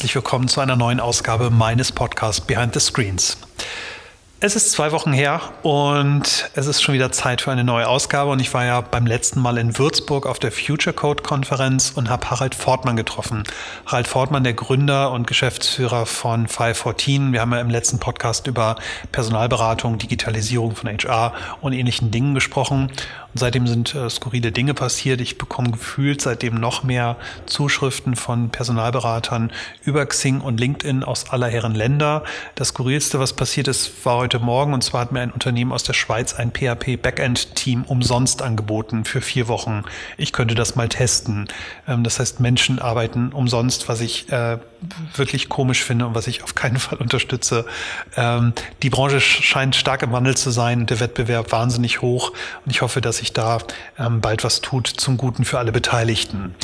herzlich willkommen zu einer neuen Ausgabe meines Podcasts Behind the Screens. Es ist zwei Wochen her und es ist schon wieder Zeit für eine neue Ausgabe. Und ich war ja beim letzten Mal in Würzburg auf der Future Code Konferenz und habe Harald Fortmann getroffen. Harald Fortmann, der Gründer und Geschäftsführer von 514. Wir haben ja im letzten Podcast über Personalberatung, Digitalisierung von HR und ähnlichen Dingen gesprochen. Und seitdem sind äh, skurrile Dinge passiert. Ich bekomme gefühlt seitdem noch mehr Zuschriften von Personalberatern über Xing und LinkedIn aus aller Herren Länder. Das skurrilste, was passiert ist, war heute Morgen. Und zwar hat mir ein Unternehmen aus der Schweiz ein PHP Backend Team umsonst angeboten für vier Wochen. Ich könnte das mal testen. Ähm, das heißt, Menschen arbeiten umsonst, was ich äh, wirklich komisch finde und was ich auf keinen Fall unterstütze. Ähm, die Branche scheint stark im Wandel zu sein und der Wettbewerb wahnsinnig hoch. Und ich hoffe, dass sich da ähm, bald was tut zum Guten für alle Beteiligten.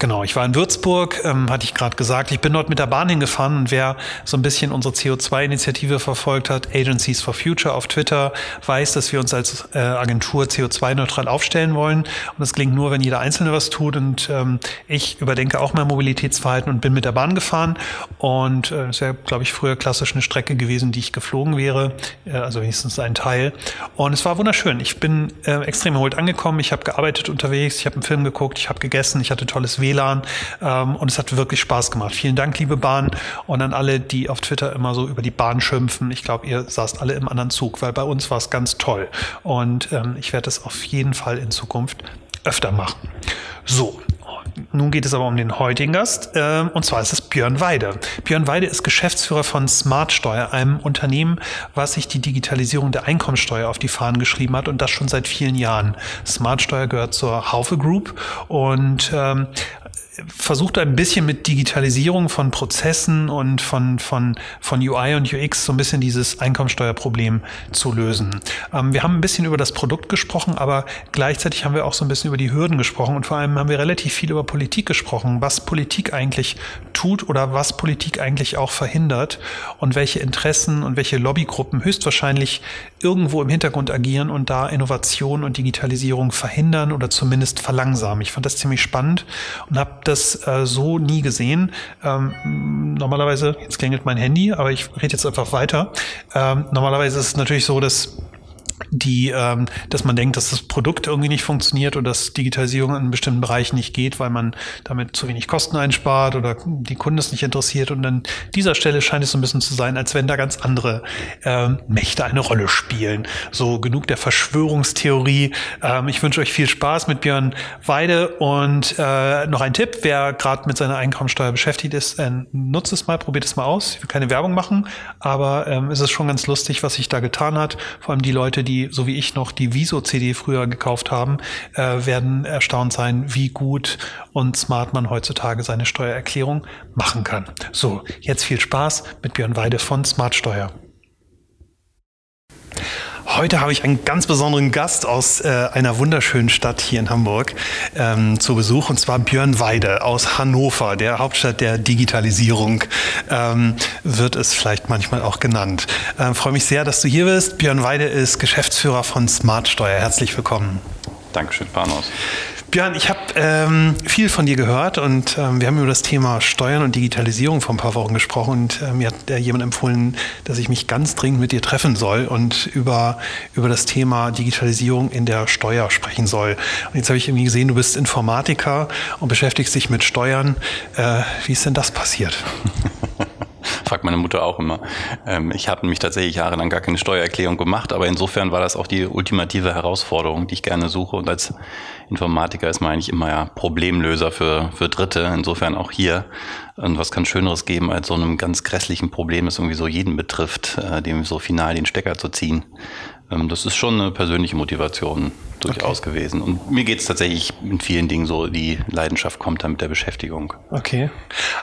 Genau, ich war in Würzburg, ähm, hatte ich gerade gesagt. Ich bin dort mit der Bahn hingefahren und wer so ein bisschen unsere CO2-Initiative verfolgt hat, Agencies for Future auf Twitter, weiß, dass wir uns als äh, Agentur CO2-neutral aufstellen wollen. Und das gelingt nur, wenn jeder Einzelne was tut. Und ähm, ich überdenke auch mein Mobilitätsverhalten und bin mit der Bahn gefahren. Und äh, ist ja, glaube ich, früher klassisch eine Strecke gewesen, die ich geflogen wäre, äh, also wenigstens ein Teil. Und es war wunderschön. Ich bin äh, extrem erholt angekommen. Ich habe gearbeitet unterwegs, ich habe einen Film geguckt, ich habe gegessen, ich hatte tolles WLAN. Ähm, und es hat wirklich Spaß gemacht. Vielen Dank, liebe Bahn und an alle, die auf Twitter immer so über die Bahn schimpfen. Ich glaube, ihr saßt alle im anderen Zug, weil bei uns war es ganz toll und ähm, ich werde es auf jeden Fall in Zukunft öfter machen. So, nun geht es aber um den heutigen Gast, äh, und zwar ist es Björn Weide. Björn Weide ist Geschäftsführer von Smartsteuer, einem Unternehmen, was sich die Digitalisierung der Einkommensteuer auf die Fahnen geschrieben hat und das schon seit vielen Jahren. Smartsteuer gehört zur Haufe Group und ähm, versucht ein bisschen mit Digitalisierung von Prozessen und von, von, von UI und UX so ein bisschen dieses Einkommensteuerproblem zu lösen. Ähm, wir haben ein bisschen über das Produkt gesprochen, aber gleichzeitig haben wir auch so ein bisschen über die Hürden gesprochen und vor allem haben wir relativ viel über Politik gesprochen, was Politik eigentlich tut oder was Politik eigentlich auch verhindert und welche Interessen und welche Lobbygruppen höchstwahrscheinlich irgendwo im Hintergrund agieren und da Innovation und Digitalisierung verhindern oder zumindest verlangsamen. Ich fand das ziemlich spannend und habe das äh, so nie gesehen. Ähm, normalerweise, jetzt klingelt mein Handy, aber ich rede jetzt einfach weiter. Ähm, normalerweise ist es natürlich so, dass die, ähm, dass man denkt, dass das Produkt irgendwie nicht funktioniert oder dass Digitalisierung in einem bestimmten Bereich nicht geht, weil man damit zu wenig Kosten einspart oder die Kunden es nicht interessiert. Und an dieser Stelle scheint es so ein bisschen zu sein, als wenn da ganz andere ähm, Mächte eine Rolle spielen. So genug der Verschwörungstheorie. Ähm, ich wünsche euch viel Spaß mit Björn Weide und äh, noch ein Tipp, wer gerade mit seiner Einkommensteuer beschäftigt ist, äh, nutzt es mal, probiert es mal aus. Ich will keine Werbung machen, aber ähm, es ist schon ganz lustig, was sich da getan hat. Vor allem die Leute, die so wie ich noch die Viso-CD früher gekauft haben, äh, werden erstaunt sein, wie gut und smart man heutzutage seine Steuererklärung machen kann. So, jetzt viel Spaß mit Björn Weide von Smartsteuer. Heute habe ich einen ganz besonderen Gast aus äh, einer wunderschönen Stadt hier in Hamburg ähm, zu Besuch, und zwar Björn Weide aus Hannover, der Hauptstadt der Digitalisierung, ähm, wird es vielleicht manchmal auch genannt. Ähm, freue mich sehr, dass du hier bist. Björn Weide ist Geschäftsführer von Smartsteuer. Herzlich willkommen. Dankeschön, Panos. Björn, ich habe ähm, viel von dir gehört und ähm, wir haben über das Thema Steuern und Digitalisierung vor ein paar Wochen gesprochen und äh, mir hat äh, jemand empfohlen, dass ich mich ganz dringend mit dir treffen soll und über, über das Thema Digitalisierung in der Steuer sprechen soll. Und jetzt habe ich irgendwie gesehen, du bist Informatiker und beschäftigst dich mit Steuern. Äh, wie ist denn das passiert? Fragt meine Mutter auch immer. Ähm, ich habe nämlich tatsächlich jahrelang gar keine Steuererklärung gemacht, aber insofern war das auch die ultimative Herausforderung, die ich gerne suche. Und als Informatiker ist man eigentlich immer ja Problemlöser für, für Dritte. Insofern auch hier. Und was kann Schöneres geben, als so einem ganz grässlichen Problem, das irgendwie so jeden betrifft, äh, dem so final den Stecker zu ziehen. Ähm, das ist schon eine persönliche Motivation durchaus okay. gewesen. Und mir geht es tatsächlich in vielen Dingen so, die Leidenschaft kommt dann mit der Beschäftigung. Okay.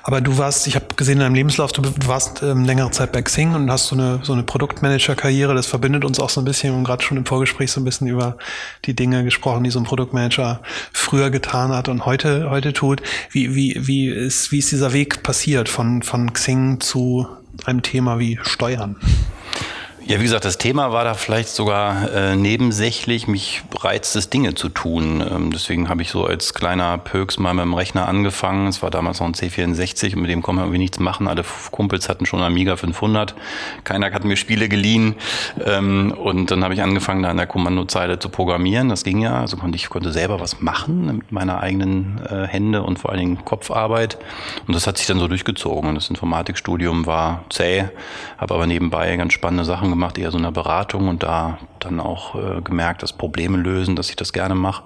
Aber du warst, ich habe gesehen in deinem Lebenslauf, du warst ähm, längere Zeit bei Xing und hast so eine, so eine Produktmanager-Karriere. Das verbindet uns auch so ein bisschen. und gerade schon im Vorgespräch so ein bisschen über die Dinge gesprochen, die so ein Produktmanager früher getan hat und heute, heute tut. Wie, wie, wie, ist, wie ist dieser Weg passiert von, von Xing zu einem Thema wie Steuern? Ja, wie gesagt, das Thema war da vielleicht sogar äh, nebensächlich. Mich reizt es, Dinge zu tun. Ähm, deswegen habe ich so als kleiner Pöks mal mit dem Rechner angefangen. Es war damals noch ein C64 und mit dem konnte man irgendwie nichts machen. Alle Kumpels hatten schon Amiga 500. Keiner hat mir Spiele geliehen. Ähm, und dann habe ich angefangen, da an der Kommandozeile zu programmieren. Das ging ja. Also konnte ich konnte selber was machen mit meiner eigenen äh, Hände und vor allen Dingen Kopfarbeit. Und das hat sich dann so durchgezogen. Und das Informatikstudium war zäh, habe aber nebenbei ganz spannende Sachen gemacht, eher so eine Beratung und da dann auch äh, gemerkt, dass Probleme lösen, dass ich das gerne mache.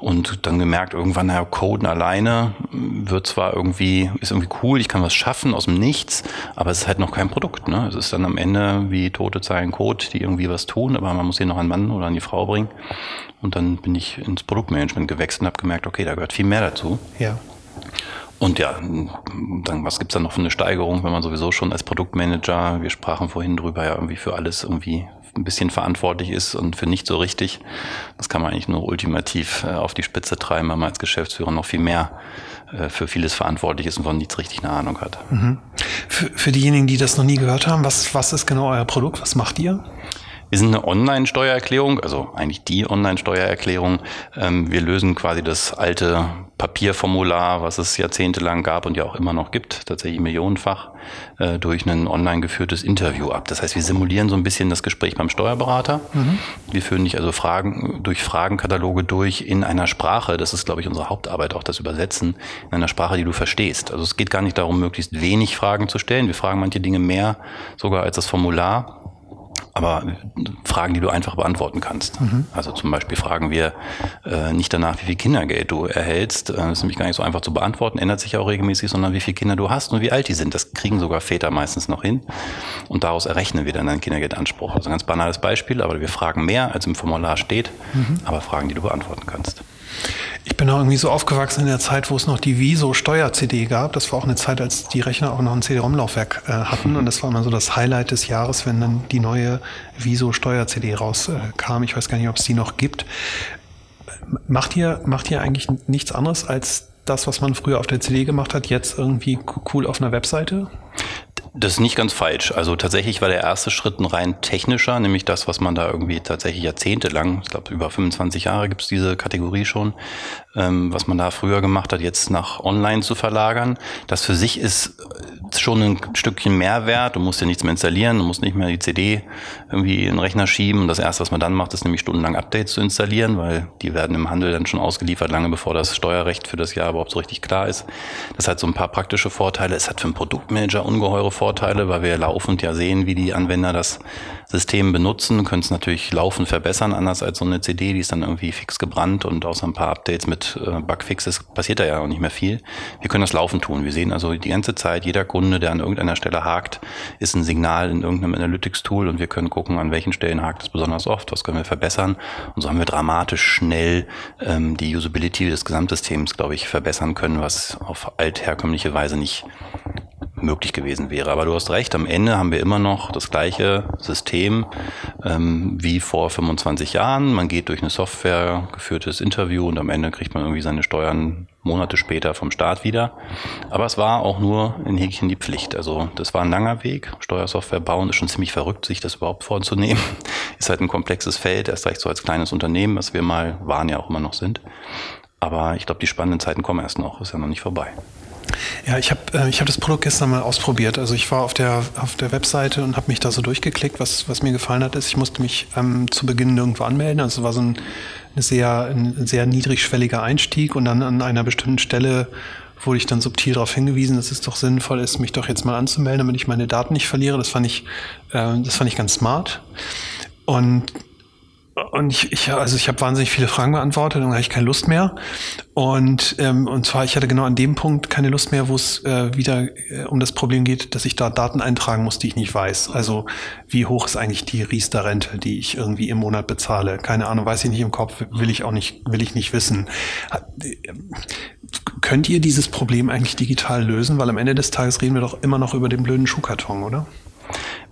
Und dann gemerkt, irgendwann, naja, Coden alleine wird zwar irgendwie, ist irgendwie cool, ich kann was schaffen aus dem Nichts, aber es ist halt noch kein Produkt. Ne? Es ist dann am Ende wie tote Zeilen Code, die irgendwie was tun, aber man muss sie noch an Mann oder an die Frau bringen. Und dann bin ich ins Produktmanagement gewechselt und habe gemerkt, okay, da gehört viel mehr dazu. Ja. Und ja, dann, was gibt's dann noch für eine Steigerung, wenn man sowieso schon als Produktmanager, wir sprachen vorhin drüber, ja irgendwie für alles irgendwie ein bisschen verantwortlich ist und für nicht so richtig. Das kann man eigentlich nur ultimativ äh, auf die Spitze treiben, weil man als Geschäftsführer noch viel mehr äh, für vieles verantwortlich ist und von nichts richtig eine Ahnung hat. Mhm. Für, für diejenigen, die das noch nie gehört haben, was, was ist genau euer Produkt? Was macht ihr? Wir sind eine Online-Steuererklärung, also eigentlich die Online-Steuererklärung. Ähm, wir lösen quasi das alte Papierformular, was es jahrzehntelang gab und ja auch immer noch gibt, tatsächlich millionenfach, äh, durch ein online geführtes Interview ab. Das heißt, wir simulieren so ein bisschen das Gespräch beim Steuerberater. Mhm. Wir führen nicht also Fragen durch Fragenkataloge durch in einer Sprache, das ist, glaube ich, unsere Hauptarbeit, auch das Übersetzen, in einer Sprache, die du verstehst. Also es geht gar nicht darum, möglichst wenig Fragen zu stellen. Wir fragen manche Dinge mehr sogar als das Formular aber Fragen, die du einfach beantworten kannst. Mhm. Also zum Beispiel fragen wir äh, nicht danach, wie viel Kindergeld du erhältst. Äh, das ist nämlich gar nicht so einfach zu beantworten, ändert sich auch regelmäßig, sondern wie viele Kinder du hast und wie alt die sind. Das kriegen sogar Väter meistens noch hin. Und daraus errechnen wir dann deinen Kindergeldanspruch. Also ein ganz banales Beispiel, aber wir fragen mehr, als im Formular steht, mhm. aber Fragen, die du beantworten kannst. Bin auch irgendwie so aufgewachsen in der Zeit, wo es noch die Viso-Steuer-CD gab. Das war auch eine Zeit, als die Rechner auch noch ein CD-ROM-Laufwerk äh, hatten. Und das war immer so das Highlight des Jahres, wenn dann die neue Viso-Steuer-CD rauskam. Äh, ich weiß gar nicht, ob es die noch gibt. Macht ihr, macht ihr eigentlich nichts anderes als das, was man früher auf der CD gemacht hat, jetzt irgendwie cool auf einer Webseite? Das ist nicht ganz falsch. Also tatsächlich war der erste Schritt ein rein technischer, nämlich das, was man da irgendwie tatsächlich jahrzehntelang, ich glaube über 25 Jahre gibt es diese Kategorie schon, ähm, was man da früher gemacht hat, jetzt nach online zu verlagern. Das für sich ist schon ein Stückchen Mehrwert. Du musst ja nichts mehr installieren, du musst nicht mehr die CD irgendwie in den Rechner schieben. Und das erste, was man dann macht, ist nämlich stundenlang Updates zu installieren, weil die werden im Handel dann schon ausgeliefert, lange bevor das Steuerrecht für das Jahr überhaupt so richtig klar ist. Das hat so ein paar praktische Vorteile. Es hat für einen Produktmanager ungeheure Vorteile, weil wir laufend ja sehen, wie die Anwender das System benutzen, können es natürlich laufend verbessern, anders als so eine CD, die ist dann irgendwie fix gebrannt und außer ein paar Updates mit äh, Bugfixes passiert da ja auch nicht mehr viel. Wir können das laufend tun. Wir sehen also die ganze Zeit, jeder Kunde, der an irgendeiner Stelle hakt, ist ein Signal in irgendeinem Analytics-Tool und wir können gucken, an welchen Stellen hakt es besonders oft, was können wir verbessern. Und so haben wir dramatisch schnell ähm, die Usability des Gesamtsystems, glaube ich, verbessern können, was auf altherkömmliche Weise nicht möglich gewesen wäre. Aber du hast recht, am Ende haben wir immer noch das gleiche System ähm, wie vor 25 Jahren. Man geht durch eine Software geführtes Interview und am Ende kriegt man irgendwie seine Steuern Monate später vom Staat wieder. Aber es war auch nur in Häkchen die Pflicht. Also das war ein langer Weg. Steuersoftware bauen ist schon ziemlich verrückt, sich das überhaupt vorzunehmen. Ist halt ein komplexes Feld, erst recht so als kleines Unternehmen, was wir mal waren, ja auch immer noch sind. Aber ich glaube, die spannenden Zeiten kommen erst noch, ist ja noch nicht vorbei. Ja, ich habe äh, ich hab das Produkt gestern mal ausprobiert. Also ich war auf der, auf der Webseite und habe mich da so durchgeklickt. Was, was mir gefallen hat, ist, ich musste mich ähm, zu Beginn nirgendwo anmelden. Also es war so ein, sehr, ein sehr niedrigschwelliger Einstieg und dann an einer bestimmten Stelle wurde ich dann subtil darauf hingewiesen, dass es doch sinnvoll ist, mich doch jetzt mal anzumelden, damit ich meine Daten nicht verliere. Das fand ich, äh, das fand ich ganz smart. Und und ich, ich also ich habe wahnsinnig viele Fragen beantwortet, dann habe ich keine Lust mehr. Und, ähm, und zwar, ich hatte genau an dem Punkt keine Lust mehr, wo es äh, wieder äh, um das Problem geht, dass ich da Daten eintragen muss, die ich nicht weiß. Also wie hoch ist eigentlich die Riester-Rente, die ich irgendwie im Monat bezahle? Keine Ahnung, weiß ich nicht im Kopf, will ich auch nicht, will ich nicht wissen. Könnt ihr dieses Problem eigentlich digital lösen? Weil am Ende des Tages reden wir doch immer noch über den blöden Schuhkarton, oder?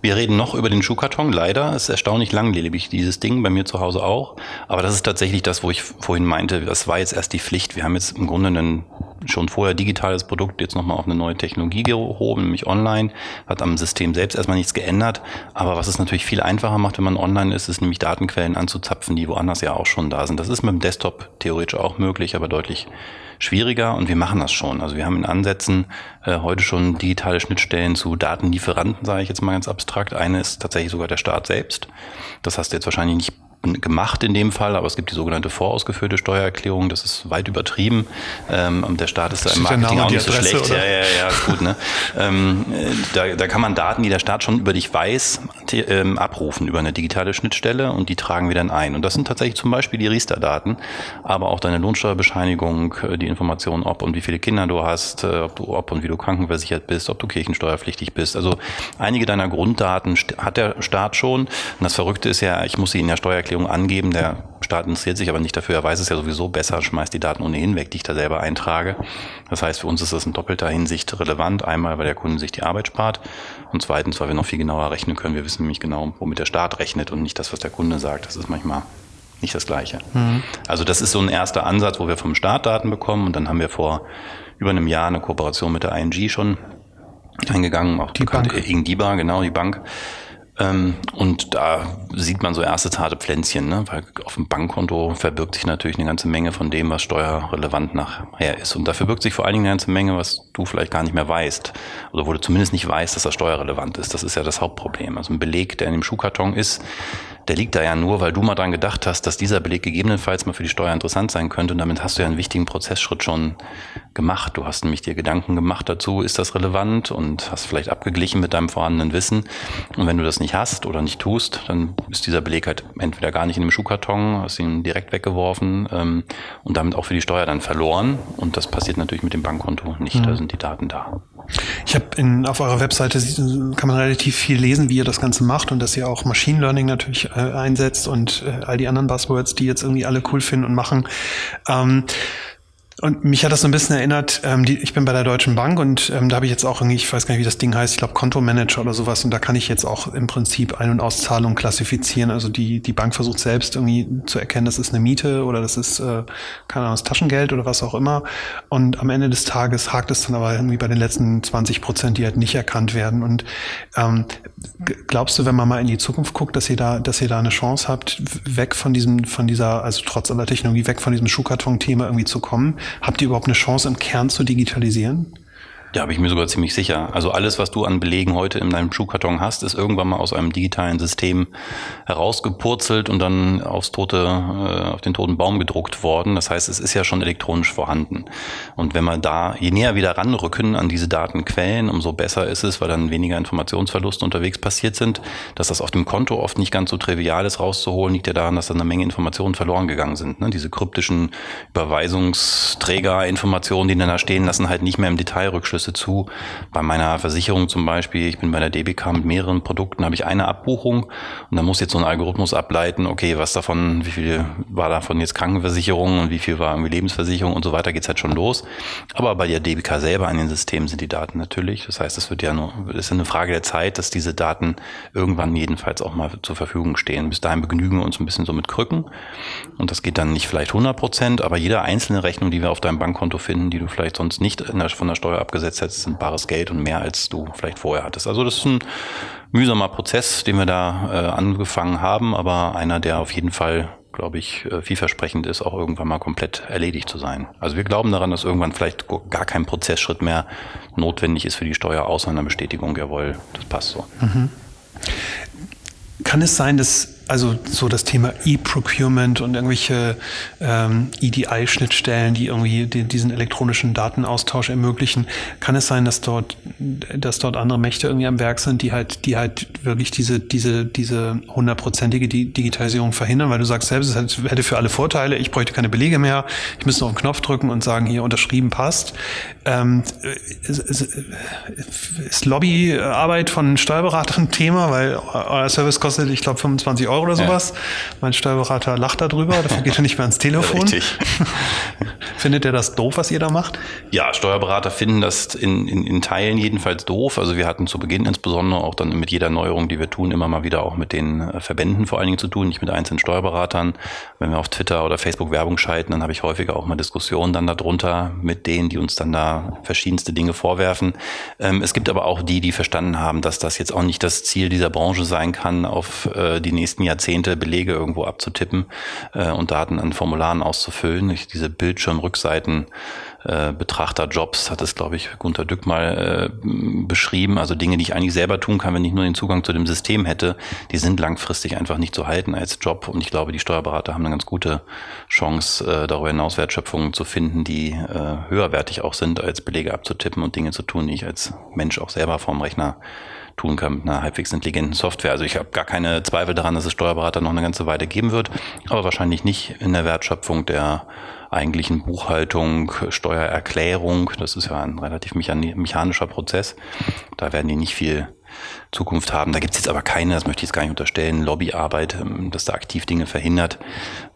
Wir reden noch über den Schuhkarton. Leider ist erstaunlich langlebig dieses Ding, bei mir zu Hause auch. Aber das ist tatsächlich das, wo ich vorhin meinte, das war jetzt erst die Pflicht. Wir haben jetzt im Grunde ein schon vorher digitales Produkt jetzt nochmal auf eine neue Technologie gehoben, nämlich online. Hat am System selbst erstmal nichts geändert. Aber was es natürlich viel einfacher macht, wenn man online ist, ist nämlich Datenquellen anzuzapfen, die woanders ja auch schon da sind. Das ist mit dem Desktop theoretisch auch möglich, aber deutlich schwieriger und wir machen das schon. Also wir haben in Ansätzen äh, heute schon digitale Schnittstellen zu Datenlieferanten, sage ich jetzt mal ganz abstrakt. Eine ist tatsächlich sogar der Staat selbst. Das hast du jetzt wahrscheinlich nicht gemacht in dem Fall, aber es gibt die sogenannte vorausgeführte Steuererklärung, das ist weit übertrieben. Ähm, der Staat ist da im Marketing auch nicht so schlecht. Oder? Ja, ja, ja, ist gut. Ne? ähm, da, da kann man Daten, die der Staat schon über dich weiß, ähm, abrufen über eine digitale Schnittstelle und die tragen wir dann ein. Und das sind tatsächlich zum Beispiel die Riester-Daten, aber auch deine Lohnsteuerbescheinigung, äh, die Information, ob und wie viele Kinder du hast, äh, ob, du, ob und wie du krankenversichert bist, ob du kirchensteuerpflichtig bist. Also einige deiner Grunddaten hat der Staat schon. Und das Verrückte ist ja, ich muss sie in der Steuererklärung Steuererklärung angeben. Der Staat interessiert sich aber nicht dafür. Er weiß es ja sowieso besser, schmeißt die Daten ohnehin weg, die ich da selber eintrage. Das heißt, für uns ist das in doppelter Hinsicht relevant. Einmal, weil der Kunde sich die Arbeit spart und zweitens, weil wir noch viel genauer rechnen können. Wir wissen nämlich genau, womit der Staat rechnet und nicht das, was der Kunde sagt. Das ist manchmal nicht das Gleiche. Mhm. Also das ist so ein erster Ansatz, wo wir vom Staat Daten bekommen und dann haben wir vor über einem Jahr eine Kooperation mit der ING schon eingegangen, auch die bekannte Ingdiba, genau, die Bank, ähm, und da sieht man so erste zarte Pflänzchen, ne? weil auf dem Bankkonto verbirgt sich natürlich eine ganze Menge von dem, was steuerrelevant nachher ist. Und da verbirgt sich vor allen Dingen eine ganze Menge, was du vielleicht gar nicht mehr weißt. Oder wo du zumindest nicht weißt, dass das steuerrelevant ist. Das ist ja das Hauptproblem. Also ein Beleg, der in dem Schuhkarton ist, der liegt da ja nur, weil du mal dran gedacht hast, dass dieser Beleg gegebenenfalls mal für die Steuer interessant sein könnte. Und damit hast du ja einen wichtigen Prozessschritt schon gemacht. Du hast nämlich dir Gedanken gemacht dazu, ist das relevant und hast vielleicht abgeglichen mit deinem vorhandenen Wissen. Und wenn du das nicht hast oder nicht tust, dann ist dieser Beleg halt entweder gar nicht in dem Schuhkarton, hast ihn direkt weggeworfen ähm, und damit auch für die Steuer dann verloren. Und das passiert natürlich mit dem Bankkonto nicht. Mhm. Da sind die Daten da. Ich habe auf eurer Webseite kann man relativ viel lesen, wie ihr das Ganze macht und dass ihr auch Machine Learning natürlich äh, einsetzt und äh, all die anderen Buzzwords, die jetzt irgendwie alle cool finden und machen. Ähm, und mich hat das so ein bisschen erinnert, ähm, die, ich bin bei der Deutschen Bank und ähm, da habe ich jetzt auch irgendwie, ich weiß gar nicht, wie das Ding heißt, ich glaube Kontomanager oder sowas und da kann ich jetzt auch im Prinzip Ein- und Auszahlungen klassifizieren. Also die, die Bank versucht selbst irgendwie zu erkennen, das ist eine Miete oder das ist, äh, keine Ahnung, das Taschengeld oder was auch immer. Und am Ende des Tages hakt es dann aber irgendwie bei den letzten 20 Prozent, die halt nicht erkannt werden. Und ähm, glaubst du, wenn man mal in die Zukunft guckt, dass ihr da, dass ihr da eine Chance habt, weg von diesem, von dieser, also trotz aller Technologie, weg von diesem Schuhkarton-Thema irgendwie zu kommen? Habt ihr überhaupt eine Chance, im Kern zu digitalisieren? Da bin ich mir sogar ziemlich sicher. Also alles, was du an Belegen heute in deinem Schuhkarton hast, ist irgendwann mal aus einem digitalen System herausgepurzelt und dann aufs tote, äh, auf den toten Baum gedruckt worden. Das heißt, es ist ja schon elektronisch vorhanden. Und wenn man da, je näher wieder ranrücken an diese Datenquellen, umso besser ist es, weil dann weniger Informationsverluste unterwegs passiert sind. Dass das auf dem Konto oft nicht ganz so trivial ist rauszuholen, liegt ja daran, dass da eine Menge Informationen verloren gegangen sind. Ne? Diese kryptischen Überweisungsträgerinformationen, die dann da stehen, lassen halt nicht mehr im Detail rückschlüsse Rückflüsse zu. Bei meiner Versicherung zum Beispiel, ich bin bei der DBK mit mehreren Produkten, habe ich eine Abbuchung und da muss jetzt so ein Algorithmus ableiten, okay, was davon, wie viel war davon jetzt Krankenversicherung und wie viel war irgendwie Lebensversicherung und so weiter, geht's halt schon los. Aber bei der DBK selber an den Systemen sind die Daten natürlich. Das heißt, es wird ja nur, es ist eine Frage der Zeit, dass diese Daten irgendwann jedenfalls auch mal zur Verfügung stehen. Bis dahin begnügen wir uns ein bisschen so mit Krücken. Und das geht dann nicht vielleicht 100 Prozent, aber jede einzelne Rechnung, die wir auf deinem Bankkonto finden, die du vielleicht sonst nicht der, von der Steuer abgesetzt jetzt hättest, sind bares Geld und mehr als du vielleicht vorher hattest. Also das ist ein mühsamer Prozess, den wir da äh, angefangen haben, aber einer, der auf jeden Fall glaube ich, äh, vielversprechend ist, auch irgendwann mal komplett erledigt zu sein. Also wir glauben daran, dass irgendwann vielleicht gar kein Prozessschritt mehr notwendig ist für die Steuer, außer einer Bestätigung, jawohl, das passt so. Mhm. Kann es sein, dass also so das Thema E-Procurement und irgendwelche ähm, EDI-Schnittstellen, die irgendwie die, diesen elektronischen Datenaustausch ermöglichen, kann es sein, dass dort, dass dort andere Mächte irgendwie am Werk sind, die halt, die halt wirklich diese, diese, diese hundertprozentige Digitalisierung verhindern, weil du sagst selbst, es hätte für alle Vorteile, ich bräuchte keine Belege mehr, ich müsste noch einen Knopf drücken und sagen, hier unterschrieben passt. Ähm, ist, ist, Lobbyarbeit von Steuerberatern Thema, weil euer Service kostet, ich glaube, 25 Euro Euro oder sowas. Ja. Mein Steuerberater lacht darüber, dafür geht er nicht mehr ans Telefon. Richtig. Findet er das doof, was ihr da macht? Ja, Steuerberater finden das in, in, in Teilen jedenfalls doof. Also wir hatten zu Beginn insbesondere auch dann mit jeder Neuerung, die wir tun, immer mal wieder auch mit den äh, Verbänden vor allen Dingen zu tun, nicht mit einzelnen Steuerberatern. Wenn wir auf Twitter oder Facebook Werbung schalten, dann habe ich häufiger auch mal Diskussionen dann darunter mit denen, die uns dann da verschiedenste Dinge vorwerfen. Ähm, es gibt aber auch die, die verstanden haben, dass das jetzt auch nicht das Ziel dieser Branche sein kann, auf äh, die nächsten Jahrzehnte Belege irgendwo abzutippen äh, und Daten an Formularen auszufüllen. Ich, diese Bildschirmrückseiten äh, Betrachterjobs, hat es, glaube ich, Gunter Dück mal äh, beschrieben. Also Dinge, die ich eigentlich selber tun kann, wenn ich nur den Zugang zu dem System hätte, die sind langfristig einfach nicht zu halten als Job. Und ich glaube, die Steuerberater haben eine ganz gute Chance, äh, darüber hinaus Wertschöpfungen zu finden, die äh, höherwertig auch sind, als Belege abzutippen und Dinge zu tun, die ich als Mensch auch selber vorm Rechner tun kann mit einer halbwegs intelligenten Software. Also ich habe gar keine Zweifel daran, dass es Steuerberater noch eine ganze Weile geben wird, aber wahrscheinlich nicht in der Wertschöpfung der eigentlichen Buchhaltung, Steuererklärung. Das ist ja ein relativ mechanischer Prozess. Da werden die nicht viel Zukunft haben. Da gibt es jetzt aber keine, das möchte ich jetzt gar nicht unterstellen, Lobbyarbeit, ähm, dass da aktiv Dinge verhindert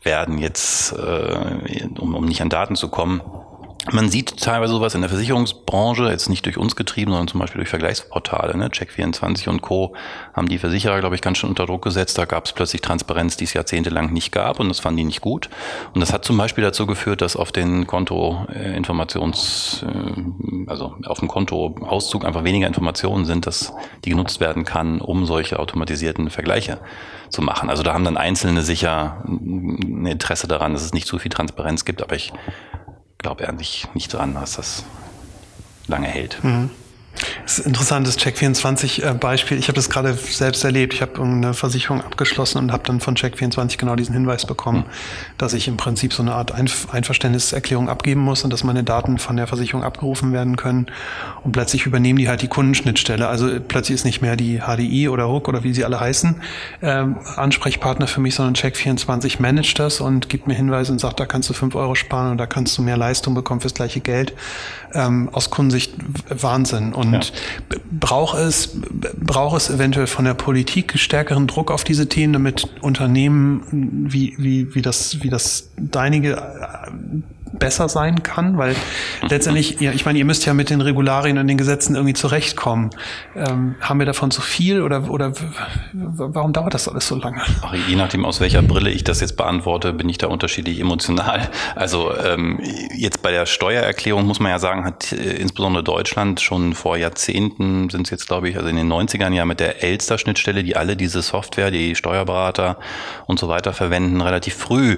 werden, jetzt äh, um, um nicht an Daten zu kommen. Man sieht teilweise sowas in der Versicherungsbranche, jetzt nicht durch uns getrieben, sondern zum Beispiel durch Vergleichsportale. Ne? Check24 und Co. haben die Versicherer, glaube ich, ganz schön unter Druck gesetzt. Da gab es plötzlich Transparenz, die es jahrzehntelang nicht gab und das fanden die nicht gut. Und das hat zum Beispiel dazu geführt, dass auf den Kontoinformations, äh, also auf dem Kontoauszug einfach weniger Informationen sind, dass die genutzt werden kann, um solche automatisierten Vergleiche zu machen. Also da haben dann Einzelne sicher ein Interesse daran, dass es nicht zu viel Transparenz gibt, aber ich glaube ehrlich nicht dran, dass das lange hält. Mhm. Das ist ein interessantes Check24-Beispiel. Ich habe das gerade selbst erlebt. Ich habe eine Versicherung abgeschlossen und habe dann von Check24 genau diesen Hinweis bekommen, mhm. dass ich im Prinzip so eine Art Einverständniserklärung abgeben muss und dass meine Daten von der Versicherung abgerufen werden können. Und plötzlich übernehmen die halt die Kundenschnittstelle. Also plötzlich ist nicht mehr die HDI oder Hook oder wie sie alle heißen ähm, Ansprechpartner für mich, sondern Check24 managt das und gibt mir Hinweise und sagt, da kannst du fünf Euro sparen und da kannst du mehr Leistung bekommen fürs gleiche Geld. Ähm, aus Kundensicht Wahnsinn. Und ja. Braucht es, braucht es eventuell von der Politik stärkeren Druck auf diese Themen, damit Unternehmen wie, wie, wie das, wie das deinige besser sein kann, weil letztendlich, ja, ich meine, ihr müsst ja mit den Regularien und den Gesetzen irgendwie zurechtkommen. Ähm, haben wir davon zu viel oder, oder warum dauert das alles so lange? Ach, je nachdem, aus welcher Brille ich das jetzt beantworte, bin ich da unterschiedlich emotional. Also ähm, jetzt bei der Steuererklärung muss man ja sagen, hat äh, insbesondere Deutschland schon vor Jahrzehnten, sind es jetzt glaube ich, also in den 90ern ja mit der Elster-Schnittstelle, die alle diese Software, die Steuerberater und so weiter verwenden, relativ früh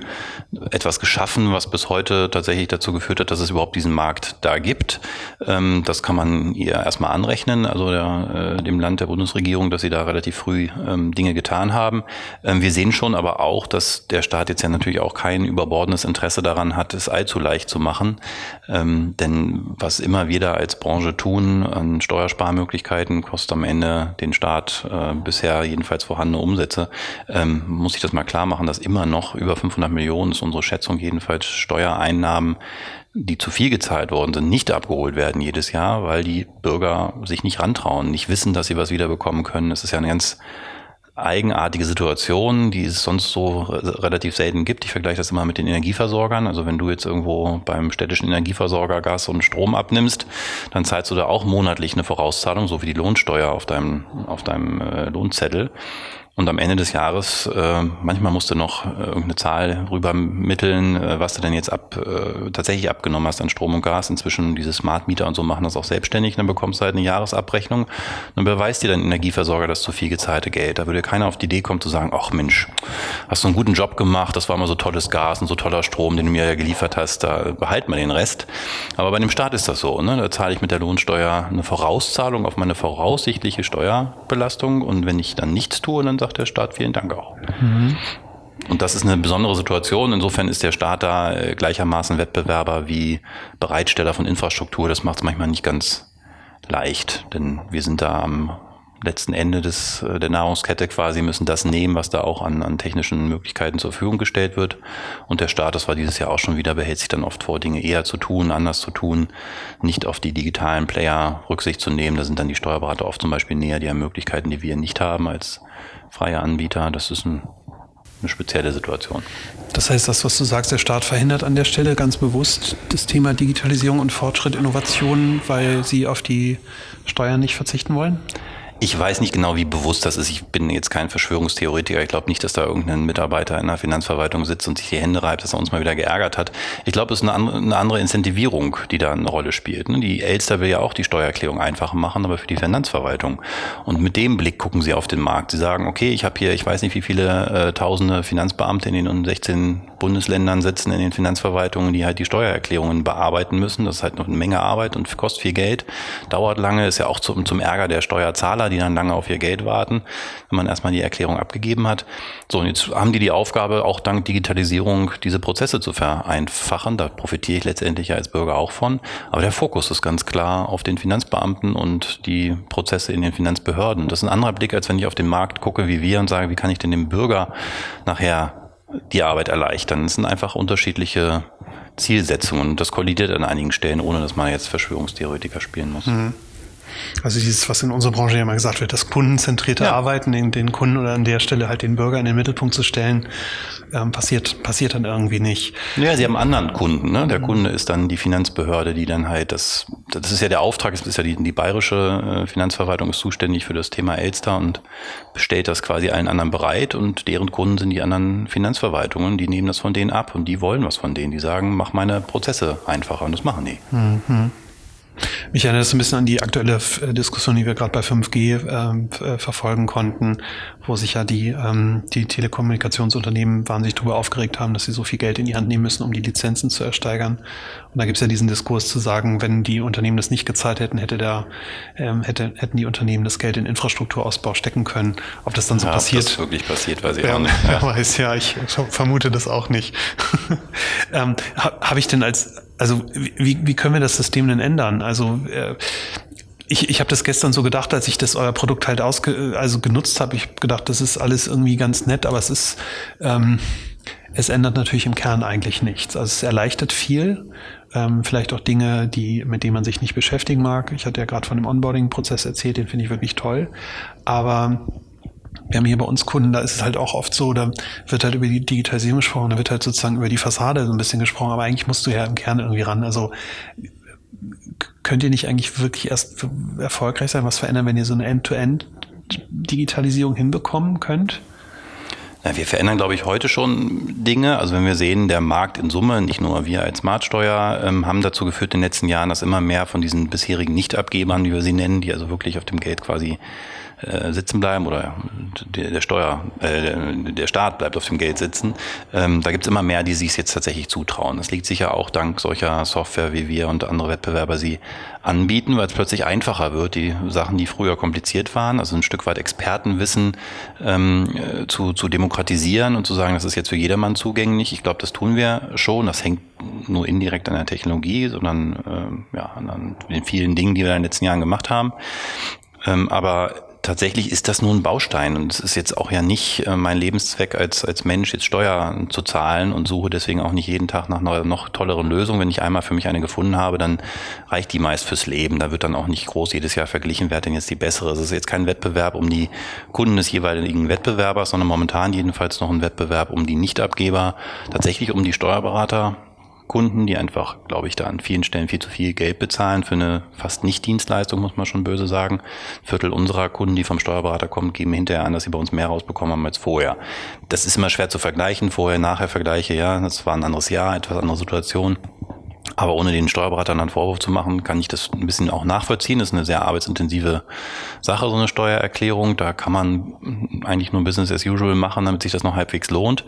etwas geschaffen, was bis heute tatsächlich tatsächlich dazu geführt hat, dass es überhaupt diesen Markt da gibt. Ähm, das kann man ihr erstmal anrechnen, also der, äh, dem Land der Bundesregierung, dass sie da relativ früh ähm, Dinge getan haben. Ähm, wir sehen schon aber auch, dass der Staat jetzt ja natürlich auch kein überbordendes Interesse daran hat, es allzu leicht zu machen. denn was immer wir da als Branche tun an Steuersparmöglichkeiten, kostet am Ende den Staat äh, bisher jedenfalls vorhandene Umsätze. muss ich das mal klar machen, dass immer noch über 500 Millionen ist unsere Schätzung jedenfalls Steuereinnahmen Einnahmen, die zu viel gezahlt worden sind, nicht abgeholt werden jedes Jahr, weil die Bürger sich nicht rantrauen, nicht wissen, dass sie was wiederbekommen können. Es ist ja eine ganz eigenartige Situation, die es sonst so relativ selten gibt. Ich vergleiche das immer mit den Energieversorgern. Also wenn du jetzt irgendwo beim städtischen Energieversorger Gas und Strom abnimmst, dann zahlst du da auch monatlich eine Vorauszahlung, so wie die Lohnsteuer auf deinem, auf deinem äh, Lohnzettel. Und am Ende des Jahres, äh, manchmal musst du noch äh, irgendeine Zahl rübermitteln, äh, was du denn jetzt ab, äh, tatsächlich abgenommen hast an Strom und Gas. Inzwischen diese Smart Meter und so machen das auch selbstständig. Dann bekommst du halt eine Jahresabrechnung. Dann beweist dir dein Energieversorger das zu viel gezahlte Geld. Da würde keiner auf die Idee kommen zu sagen, ach Mensch, hast du einen guten Job gemacht, das war immer so tolles Gas und so toller Strom, den du mir ja geliefert hast, da behalt mal den Rest. Aber bei dem Staat ist das so. Ne? Da zahle ich mit der Lohnsteuer eine Vorauszahlung auf meine voraussichtliche Steuerbelastung. Und wenn ich dann nichts tue, dann sagt der Staat vielen Dank auch. Mhm. Und das ist eine besondere Situation. Insofern ist der Staat da äh, gleichermaßen Wettbewerber wie Bereitsteller von Infrastruktur. Das macht es manchmal nicht ganz leicht, denn wir sind da am letzten Ende des, äh, der Nahrungskette quasi, müssen das nehmen, was da auch an, an technischen Möglichkeiten zur Verfügung gestellt wird. Und der Staat, das war dieses Jahr auch schon wieder, behält sich dann oft vor, Dinge eher zu tun, anders zu tun, nicht auf die digitalen Player Rücksicht zu nehmen. Da sind dann die Steuerberater oft zum Beispiel näher, die haben Möglichkeiten, die wir nicht haben als freie Anbieter. Das ist ein eine spezielle Situation. Das heißt, das, was du sagst, der Staat verhindert an der Stelle ganz bewusst das Thema Digitalisierung und Fortschritt, Innovation, weil sie auf die Steuern nicht verzichten wollen? Ich weiß nicht genau, wie bewusst das ist. Ich bin jetzt kein Verschwörungstheoretiker. Ich glaube nicht, dass da irgendein Mitarbeiter in der Finanzverwaltung sitzt und sich die Hände reibt, dass er uns mal wieder geärgert hat. Ich glaube, es ist eine andere, Incentivierung, die da eine Rolle spielt. Ne? Die Elster will ja auch die Steuererklärung einfacher machen, aber für die Finanzverwaltung. Und mit dem Blick gucken sie auf den Markt. Sie sagen, okay, ich habe hier, ich weiß nicht, wie viele äh, tausende Finanzbeamte in den 16 Bundesländern sitzen in den Finanzverwaltungen, die halt die Steuererklärungen bearbeiten müssen. Das ist halt noch eine Menge Arbeit und kostet viel Geld, dauert lange, ist ja auch zum, zum Ärger der Steuerzahler Fahrer, die dann lange auf ihr Geld warten, wenn man erstmal die Erklärung abgegeben hat. So, und jetzt haben die die Aufgabe, auch dank Digitalisierung diese Prozesse zu vereinfachen. Da profitiere ich letztendlich als Bürger auch von. Aber der Fokus ist ganz klar auf den Finanzbeamten und die Prozesse in den Finanzbehörden. Das ist ein anderer Blick, als wenn ich auf den Markt gucke wie wir und sage, wie kann ich denn dem Bürger nachher die Arbeit erleichtern. Es sind einfach unterschiedliche Zielsetzungen. Das kollidiert an einigen Stellen, ohne dass man jetzt Verschwörungstheoretiker spielen muss. Mhm. Also dieses, was in unserer Branche ja immer gesagt wird, das kundenzentrierte ja. Arbeiten, den, den Kunden oder an der Stelle halt den Bürger in den Mittelpunkt zu stellen, ähm, passiert, passiert dann irgendwie nicht. Ja, sie haben anderen Kunden. Ne? Der mhm. Kunde ist dann die Finanzbehörde, die dann halt das, das ist ja der Auftrag, es ist ja die, die bayerische äh, Finanzverwaltung ist zuständig für das Thema Elster und stellt das quasi allen anderen bereit und deren Kunden sind die anderen Finanzverwaltungen, die nehmen das von denen ab und die wollen was von denen. Die sagen, mach meine Prozesse einfacher und das machen die. Mhm. Mich erinnert das ein bisschen an die aktuelle Diskussion, die wir gerade bei 5G ähm, äh, verfolgen konnten, wo sich ja die, ähm, die Telekommunikationsunternehmen wahnsinnig darüber aufgeregt haben, dass sie so viel Geld in die Hand nehmen müssen, um die Lizenzen zu ersteigern. Und da gibt es ja diesen Diskurs zu sagen, wenn die Unternehmen das nicht gezahlt hätten, hätte der, ähm, hätte, hätten die Unternehmen das Geld in Infrastrukturausbau stecken können. Ob das dann so ja, passiert. Ob das wirklich passiert, weiß ich ja, auch nicht. Ja. weiß, ja, ich vermute das auch nicht. ähm, Habe ich denn als also wie, wie können wir das System denn ändern? Also äh, ich, ich habe das gestern so gedacht, als ich das euer Produkt halt ausge, also genutzt habe. Ich habe gedacht, das ist alles irgendwie ganz nett, aber es ist, ähm, es ändert natürlich im Kern eigentlich nichts. Also es erleichtert viel, ähm, vielleicht auch Dinge, die mit denen man sich nicht beschäftigen mag. Ich hatte ja gerade von dem Onboarding-Prozess erzählt, den finde ich wirklich toll. Aber wir haben hier bei uns Kunden, da ist es halt auch oft so, da wird halt über die Digitalisierung gesprochen, da wird halt sozusagen über die Fassade so ein bisschen gesprochen, aber eigentlich musst du ja im Kern irgendwie ran. Also könnt ihr nicht eigentlich wirklich erst erfolgreich sein, was verändern, wenn ihr so eine End-to-End-Digitalisierung hinbekommen könnt? Ja, wir verändern, glaube ich, heute schon Dinge. Also wenn wir sehen, der Markt in Summe, nicht nur wir als Smartsteuer, ähm, haben dazu geführt in den letzten Jahren, dass immer mehr von diesen bisherigen Nichtabgebern, wie wir sie nennen, die also wirklich auf dem Geld quasi äh, sitzen bleiben oder der, der Steuer, äh, der Staat bleibt auf dem Geld sitzen. Ähm, da gibt es immer mehr, die sich jetzt tatsächlich zutrauen. Das liegt sicher auch dank solcher Software wie wir und andere Wettbewerber sie anbieten, weil es plötzlich einfacher wird, die Sachen, die früher kompliziert waren, also ein Stück weit Expertenwissen ähm, äh, zu, zu demokratisieren und zu sagen, das ist jetzt für jedermann zugänglich. Ich glaube, das tun wir schon. Das hängt nur indirekt an der Technologie, sondern äh, ja, an den vielen Dingen, die wir in den letzten Jahren gemacht haben. Ähm, aber tatsächlich ist das nur ein Baustein und es ist jetzt auch ja nicht äh, mein Lebenszweck als, als Mensch, jetzt Steuern zu zahlen und suche deswegen auch nicht jeden Tag nach einer noch tolleren Lösung. Wenn ich einmal für mich eine gefunden habe, dann reicht die meist fürs Leben. Da wird dann auch nicht groß jedes Jahr verglichen, wer hat denn jetzt die bessere. Es ist jetzt kein Wettbewerb um die Kunden des jeweiligen Wettbewerbers, sondern momentan jedenfalls noch ein Wettbewerb um die Nichtabgeber, tatsächlich um die Steuerberater Kunden, die einfach, glaube ich, da an vielen Stellen viel zu viel Geld bezahlen für eine fast Nicht-Dienstleistung, muss man schon böse sagen. Ein Viertel unserer Kunden, die vom Steuerberater kommen, geben hinterher an, dass sie bei uns mehr rausbekommen haben als vorher. Das ist immer schwer zu vergleichen, vorher, nachher Vergleiche, ja, das war ein anderes Jahr, etwas andere Situation. Aber ohne den Steuerberatern einen Vorwurf zu machen, kann ich das ein bisschen auch nachvollziehen. Das ist eine sehr arbeitsintensive Sache, so eine Steuererklärung. Da kann man eigentlich nur Business as usual machen, damit sich das noch halbwegs lohnt.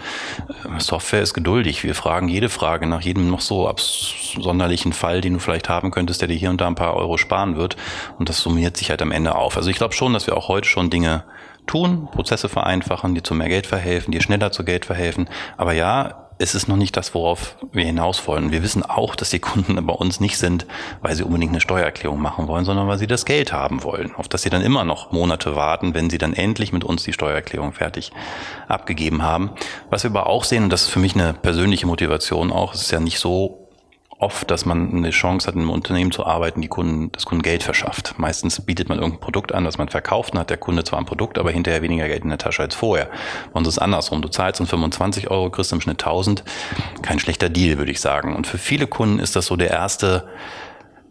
Äh, Software ist geduldig. Wir fragen jede Frage nach jedem noch so absonderlichen Fall, den du vielleicht haben könntest, der dir hier und da ein paar Euro sparen wird. Und das summiert sich halt am Ende auf. Also ich glaube schon, dass wir auch heute schon Dinge tun, Prozesse vereinfachen, die zu mehr Geld verhelfen, die schneller zu Geld verhelfen. Aber ja, es ist noch nicht das, worauf wir hinaus wollen. Wir wissen auch, dass die Kunden bei uns nicht sind, weil sie unbedingt eine Steuererklärung machen wollen, sondern weil sie das Geld haben wollen. Auf das sie dann immer noch Monate warten, wenn sie dann endlich mit uns die Steuererklärung fertig abgegeben haben. Was wir aber auch sehen, und das ist für mich eine persönliche Motivation auch, es ist ja nicht so oft, dass man eine Chance hat, in einem Unternehmen zu arbeiten, die Kunden, das Kunden Geld verschafft. Meistens bietet man irgendein Produkt an, das man verkauft, und hat der Kunde zwar ein Produkt, aber hinterher weniger Geld in der Tasche als vorher. Und es ist andersrum. Du zahlst um 25 Euro, kriegst im Schnitt 1000. Kein schlechter Deal, würde ich sagen. Und für viele Kunden ist das so der erste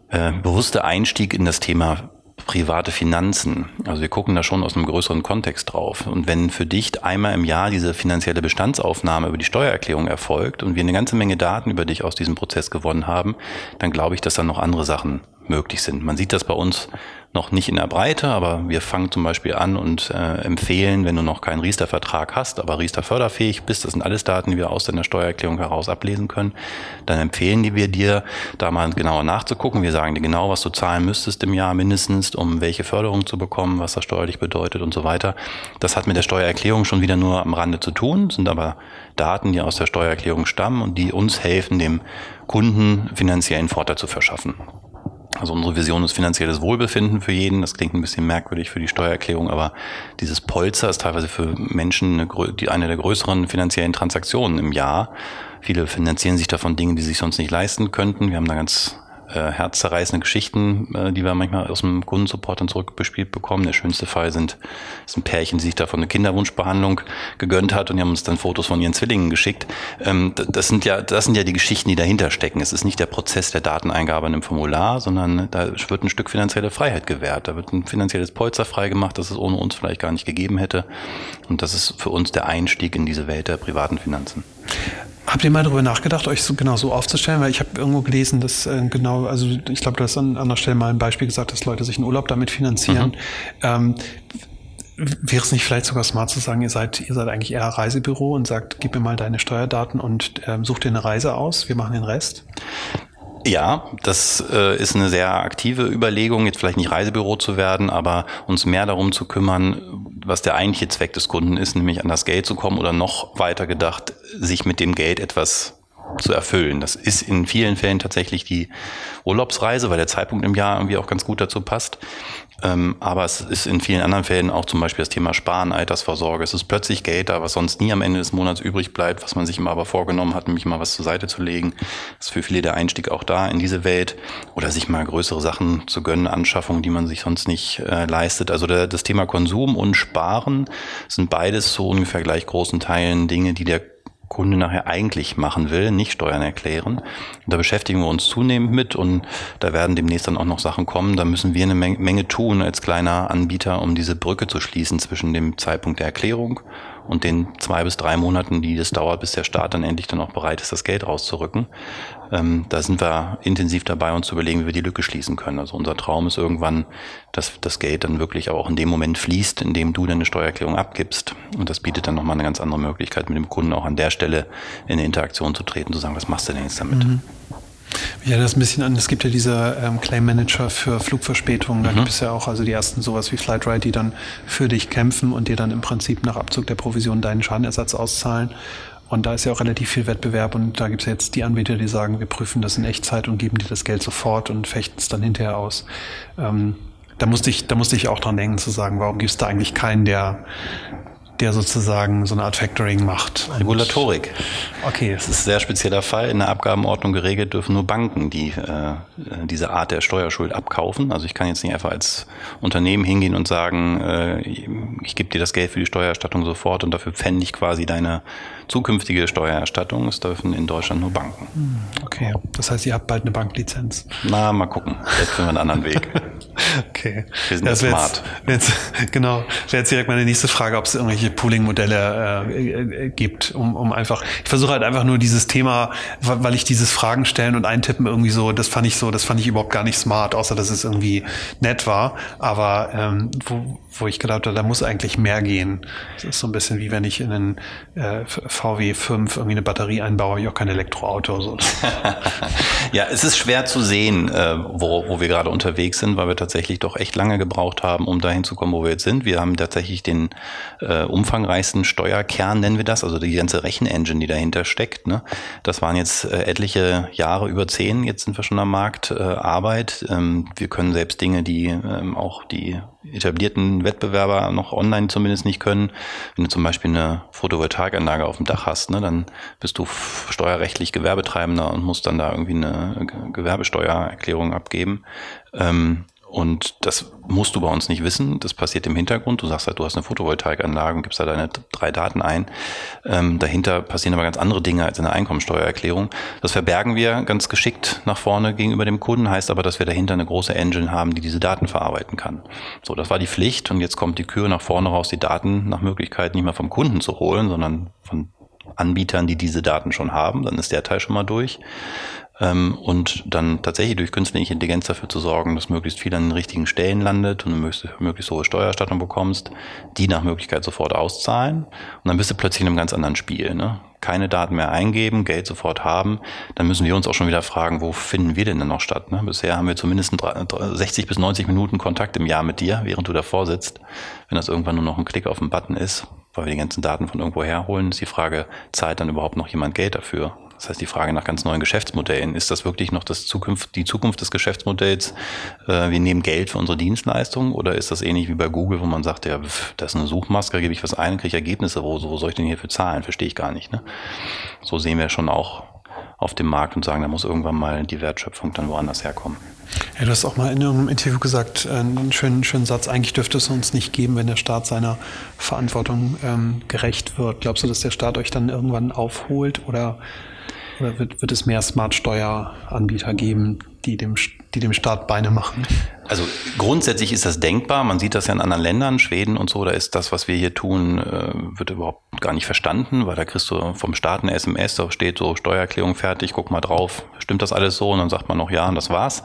äh, bewusste Einstieg in das Thema private Finanzen. Also wir gucken da schon aus einem größeren Kontext drauf. Und wenn für dich einmal im Jahr diese finanzielle Bestandsaufnahme über die Steuererklärung erfolgt und wir eine ganze Menge Daten über dich aus diesem Prozess gewonnen haben, dann glaube ich, dass da noch andere Sachen möglich sind. Man sieht das bei uns noch nicht in der Breite, aber wir fangen zum Beispiel an und äh, empfehlen, wenn du noch keinen Riester-Vertrag hast, aber Riester förderfähig bist, das sind alles Daten, die wir aus deiner Steuererklärung heraus ablesen können, dann empfehlen wir dir, da mal genauer nachzugucken. Wir sagen dir genau, was du zahlen müsstest im Jahr mindestens, um welche Förderung zu bekommen, was das steuerlich bedeutet und so weiter. Das hat mit der Steuererklärung schon wieder nur am Rande zu tun, sind aber Daten, die aus der Steuererklärung stammen und die uns helfen, dem Kunden finanziellen Vorteil zu verschaffen. Also unsere Vision ist finanzielles Wohlbefinden für jeden. Das klingt ein bisschen merkwürdig für die Steuererklärung, aber dieses Polster ist teilweise für Menschen eine, eine der größeren finanziellen Transaktionen im Jahr. Viele finanzieren sich davon Dinge, die sich sonst nicht leisten könnten. Wir haben da ganz äh, herzzerreißende Geschichten, äh, die wir manchmal aus dem Kundensupport dann zurückbespielt bekommen. Der schönste Fall sind, ist ein Pärchen, die sich davon eine Kinderwunschbehandlung gegönnt hat und die haben uns dann Fotos von ihren Zwillingen geschickt. Ähm, das sind ja, das sind ja die Geschichten, die dahinter stecken. Es ist nicht der Prozess der Dateneingabe in einem Formular, sondern da wird ein Stück finanzielle Freiheit gewährt. Da wird ein finanzielles Polster freigemacht, das es ohne uns vielleicht gar nicht gegeben hätte. Und das ist für uns der Einstieg in diese Welt der privaten Finanzen. Habt ihr mal darüber nachgedacht, euch so genau so aufzustellen? Weil ich habe irgendwo gelesen, dass äh, genau, also ich glaube, du hast an anderer Stelle mal ein Beispiel gesagt, dass Leute sich einen Urlaub damit finanzieren. Mhm. Ähm, Wäre es nicht vielleicht sogar smart zu sagen, ihr seid, ihr seid eigentlich eher Reisebüro und sagt, gib mir mal deine Steuerdaten und ähm, such dir eine Reise aus, wir machen den Rest? Ja, das äh, ist eine sehr aktive Überlegung, jetzt vielleicht nicht Reisebüro zu werden, aber uns mehr darum zu kümmern, was der eigentliche Zweck des Kunden ist, nämlich an das Geld zu kommen oder noch weiter gedacht, sich mit dem Geld etwas zu erfüllen. Das ist in vielen Fällen tatsächlich die Urlaubsreise, weil der Zeitpunkt im Jahr irgendwie auch ganz gut dazu passt. Ähm, aber es ist in vielen anderen Fällen auch zum Beispiel das Thema Sparen, Altersvorsorge. Es ist plötzlich Geld da, was sonst nie am Ende des Monats übrig bleibt, was man sich immer aber vorgenommen hat, nämlich mal was zur Seite zu legen. Das ist für viele der Einstieg auch da in diese Welt. Oder sich mal größere Sachen zu gönnen, Anschaffungen, die man sich sonst nicht äh, leistet. Also der, das Thema Konsum und Sparen sind beides zu ungefähr gleich großen Teilen Dinge, die der Kunde nachher eigentlich machen will, nicht Steuern erklären. Und da beschäftigen wir uns zunehmend mit und da werden demnächst dann auch noch Sachen kommen. Da müssen wir eine Menge tun als kleiner Anbieter, um diese Brücke zu schließen zwischen dem Zeitpunkt der Erklärung und den zwei bis drei Monaten, die es dauert, bis der Staat dann endlich dann auch bereit ist, das Geld rauszurücken. Ähm, da sind wir intensiv dabei, uns zu überlegen, wie wir die Lücke schließen können. Also unser Traum ist irgendwann, dass das Geld dann wirklich auch in dem Moment fließt, in dem du deine Steuererklärung abgibst. Und das bietet dann nochmal eine ganz andere Möglichkeit, mit dem Kunden auch an der Stelle in eine Interaktion zu treten, zu sagen, was machst du denn jetzt damit? Mhm. Ja, das ein bisschen an. Es gibt ja diese ähm, Claim Manager für Flugverspätungen. Da mhm. gibt es ja auch also die ersten sowas wie Flightride, die dann für dich kämpfen und dir dann im Prinzip nach Abzug der Provision deinen Schadenersatz auszahlen. Und da ist ja auch relativ viel Wettbewerb und da gibt es ja jetzt die Anbieter, die sagen, wir prüfen das in Echtzeit und geben dir das Geld sofort und fechten es dann hinterher aus. Ähm, da musste ich, da musste ich auch dran denken zu sagen, warum gibt es da eigentlich keinen, der der sozusagen so eine Art Factoring macht. Regulatorik. Okay. Das ist ein sehr spezieller Fall. In der Abgabenordnung geregelt dürfen nur Banken, die äh, diese Art der Steuerschuld abkaufen. Also ich kann jetzt nicht einfach als Unternehmen hingehen und sagen, äh, ich gebe dir das Geld für die Steuererstattung sofort und dafür pfände ich quasi deine zukünftige Steuererstattung. Es dürfen in Deutschland nur Banken. Hm, okay. Das heißt, ihr habt bald eine Banklizenz. Na, mal gucken. Jetzt finden wir einen anderen Weg. okay. Wir sind ja, smart. Jetzt, jetzt, genau. Wäre jetzt direkt meine nächste Frage, ob es irgendwelche Pooling-Modelle äh, äh, gibt, um, um einfach, ich versuche halt einfach nur dieses Thema, weil ich dieses Fragen stellen und eintippen irgendwie so, das fand ich so, das fand ich überhaupt gar nicht smart, außer dass es irgendwie nett war. Aber ähm, wo, wo ich gedacht habe, da muss eigentlich mehr gehen. Das ist so ein bisschen wie wenn ich in einen äh, VW 5 irgendwie eine Batterie einbaue, ich auch kein Elektroauto. So. ja, es ist schwer zu sehen, äh, wo, wo wir gerade unterwegs sind, weil wir tatsächlich tatsächlich doch echt lange gebraucht haben, um dahin zu kommen, wo wir jetzt sind. Wir haben tatsächlich den äh, umfangreichsten Steuerkern, nennen wir das, also die ganze Rechenengine, die dahinter steckt. Ne? Das waren jetzt äh, etliche Jahre, über zehn, jetzt sind wir schon am Markt, äh, Arbeit. Ähm, wir können selbst Dinge, die ähm, auch die etablierten Wettbewerber noch online zumindest nicht können. Wenn du zum Beispiel eine Photovoltaikanlage auf dem Dach hast, ne, dann bist du steuerrechtlich Gewerbetreibender und musst dann da irgendwie eine Gewerbesteuererklärung abgeben. Ähm, und das musst du bei uns nicht wissen. Das passiert im Hintergrund. Du sagst halt, du hast eine Photovoltaikanlage und gibst da deine drei Daten ein. Ähm, dahinter passieren aber ganz andere Dinge als in der Einkommensteuererklärung. Das verbergen wir ganz geschickt nach vorne gegenüber dem Kunden, heißt aber, dass wir dahinter eine große Engine haben, die diese Daten verarbeiten kann. So, das war die Pflicht und jetzt kommt die Kür nach vorne raus, die Daten nach Möglichkeit nicht mehr vom Kunden zu holen, sondern von Anbietern, die diese Daten schon haben. Dann ist der Teil schon mal durch und dann tatsächlich durch künstliche Intelligenz dafür zu sorgen, dass möglichst viel an den richtigen Stellen landet und du möglichst, möglichst hohe Steuererstattung bekommst, die nach Möglichkeit sofort auszahlen. Und dann bist du plötzlich in einem ganz anderen Spiel. Ne? Keine Daten mehr eingeben, Geld sofort haben. Dann müssen wir uns auch schon wieder fragen, wo finden wir denn dann noch statt? Ne? Bisher haben wir zumindest 60 bis 90 Minuten Kontakt im Jahr mit dir, während du davor sitzt. Wenn das irgendwann nur noch ein Klick auf den Button ist, weil wir die ganzen Daten von irgendwo herholen, ist die Frage, zahlt dann überhaupt noch jemand Geld dafür? Das heißt, die Frage nach ganz neuen Geschäftsmodellen. Ist das wirklich noch das Zukunft, die Zukunft des Geschäftsmodells? Äh, wir nehmen Geld für unsere Dienstleistungen oder ist das ähnlich wie bei Google, wo man sagt, ja, das ist eine Suchmaske, gebe ich was ein, kriege ich Ergebnisse, wo, wo soll ich denn hierfür zahlen? Verstehe ich gar nicht. Ne? So sehen wir schon auch auf dem Markt und sagen, da muss irgendwann mal die Wertschöpfung dann woanders herkommen. Ja, du hast auch mal in einem Interview gesagt, äh, einen schönen, schönen Satz, eigentlich dürfte es uns nicht geben, wenn der Staat seiner Verantwortung ähm, gerecht wird. Glaubst du, dass der Staat euch dann irgendwann aufholt oder oder wird, wird es mehr Smart-Steueranbieter geben, die dem, die dem Staat Beine machen? Also grundsätzlich ist das denkbar. Man sieht das ja in anderen Ländern, Schweden und so. Da ist das, was wir hier tun, äh, wird überhaupt gar nicht verstanden, weil da kriegst du vom Staat eine SMS, da steht so Steuererklärung fertig, guck mal drauf, stimmt das alles so? Und dann sagt man noch ja und das war's.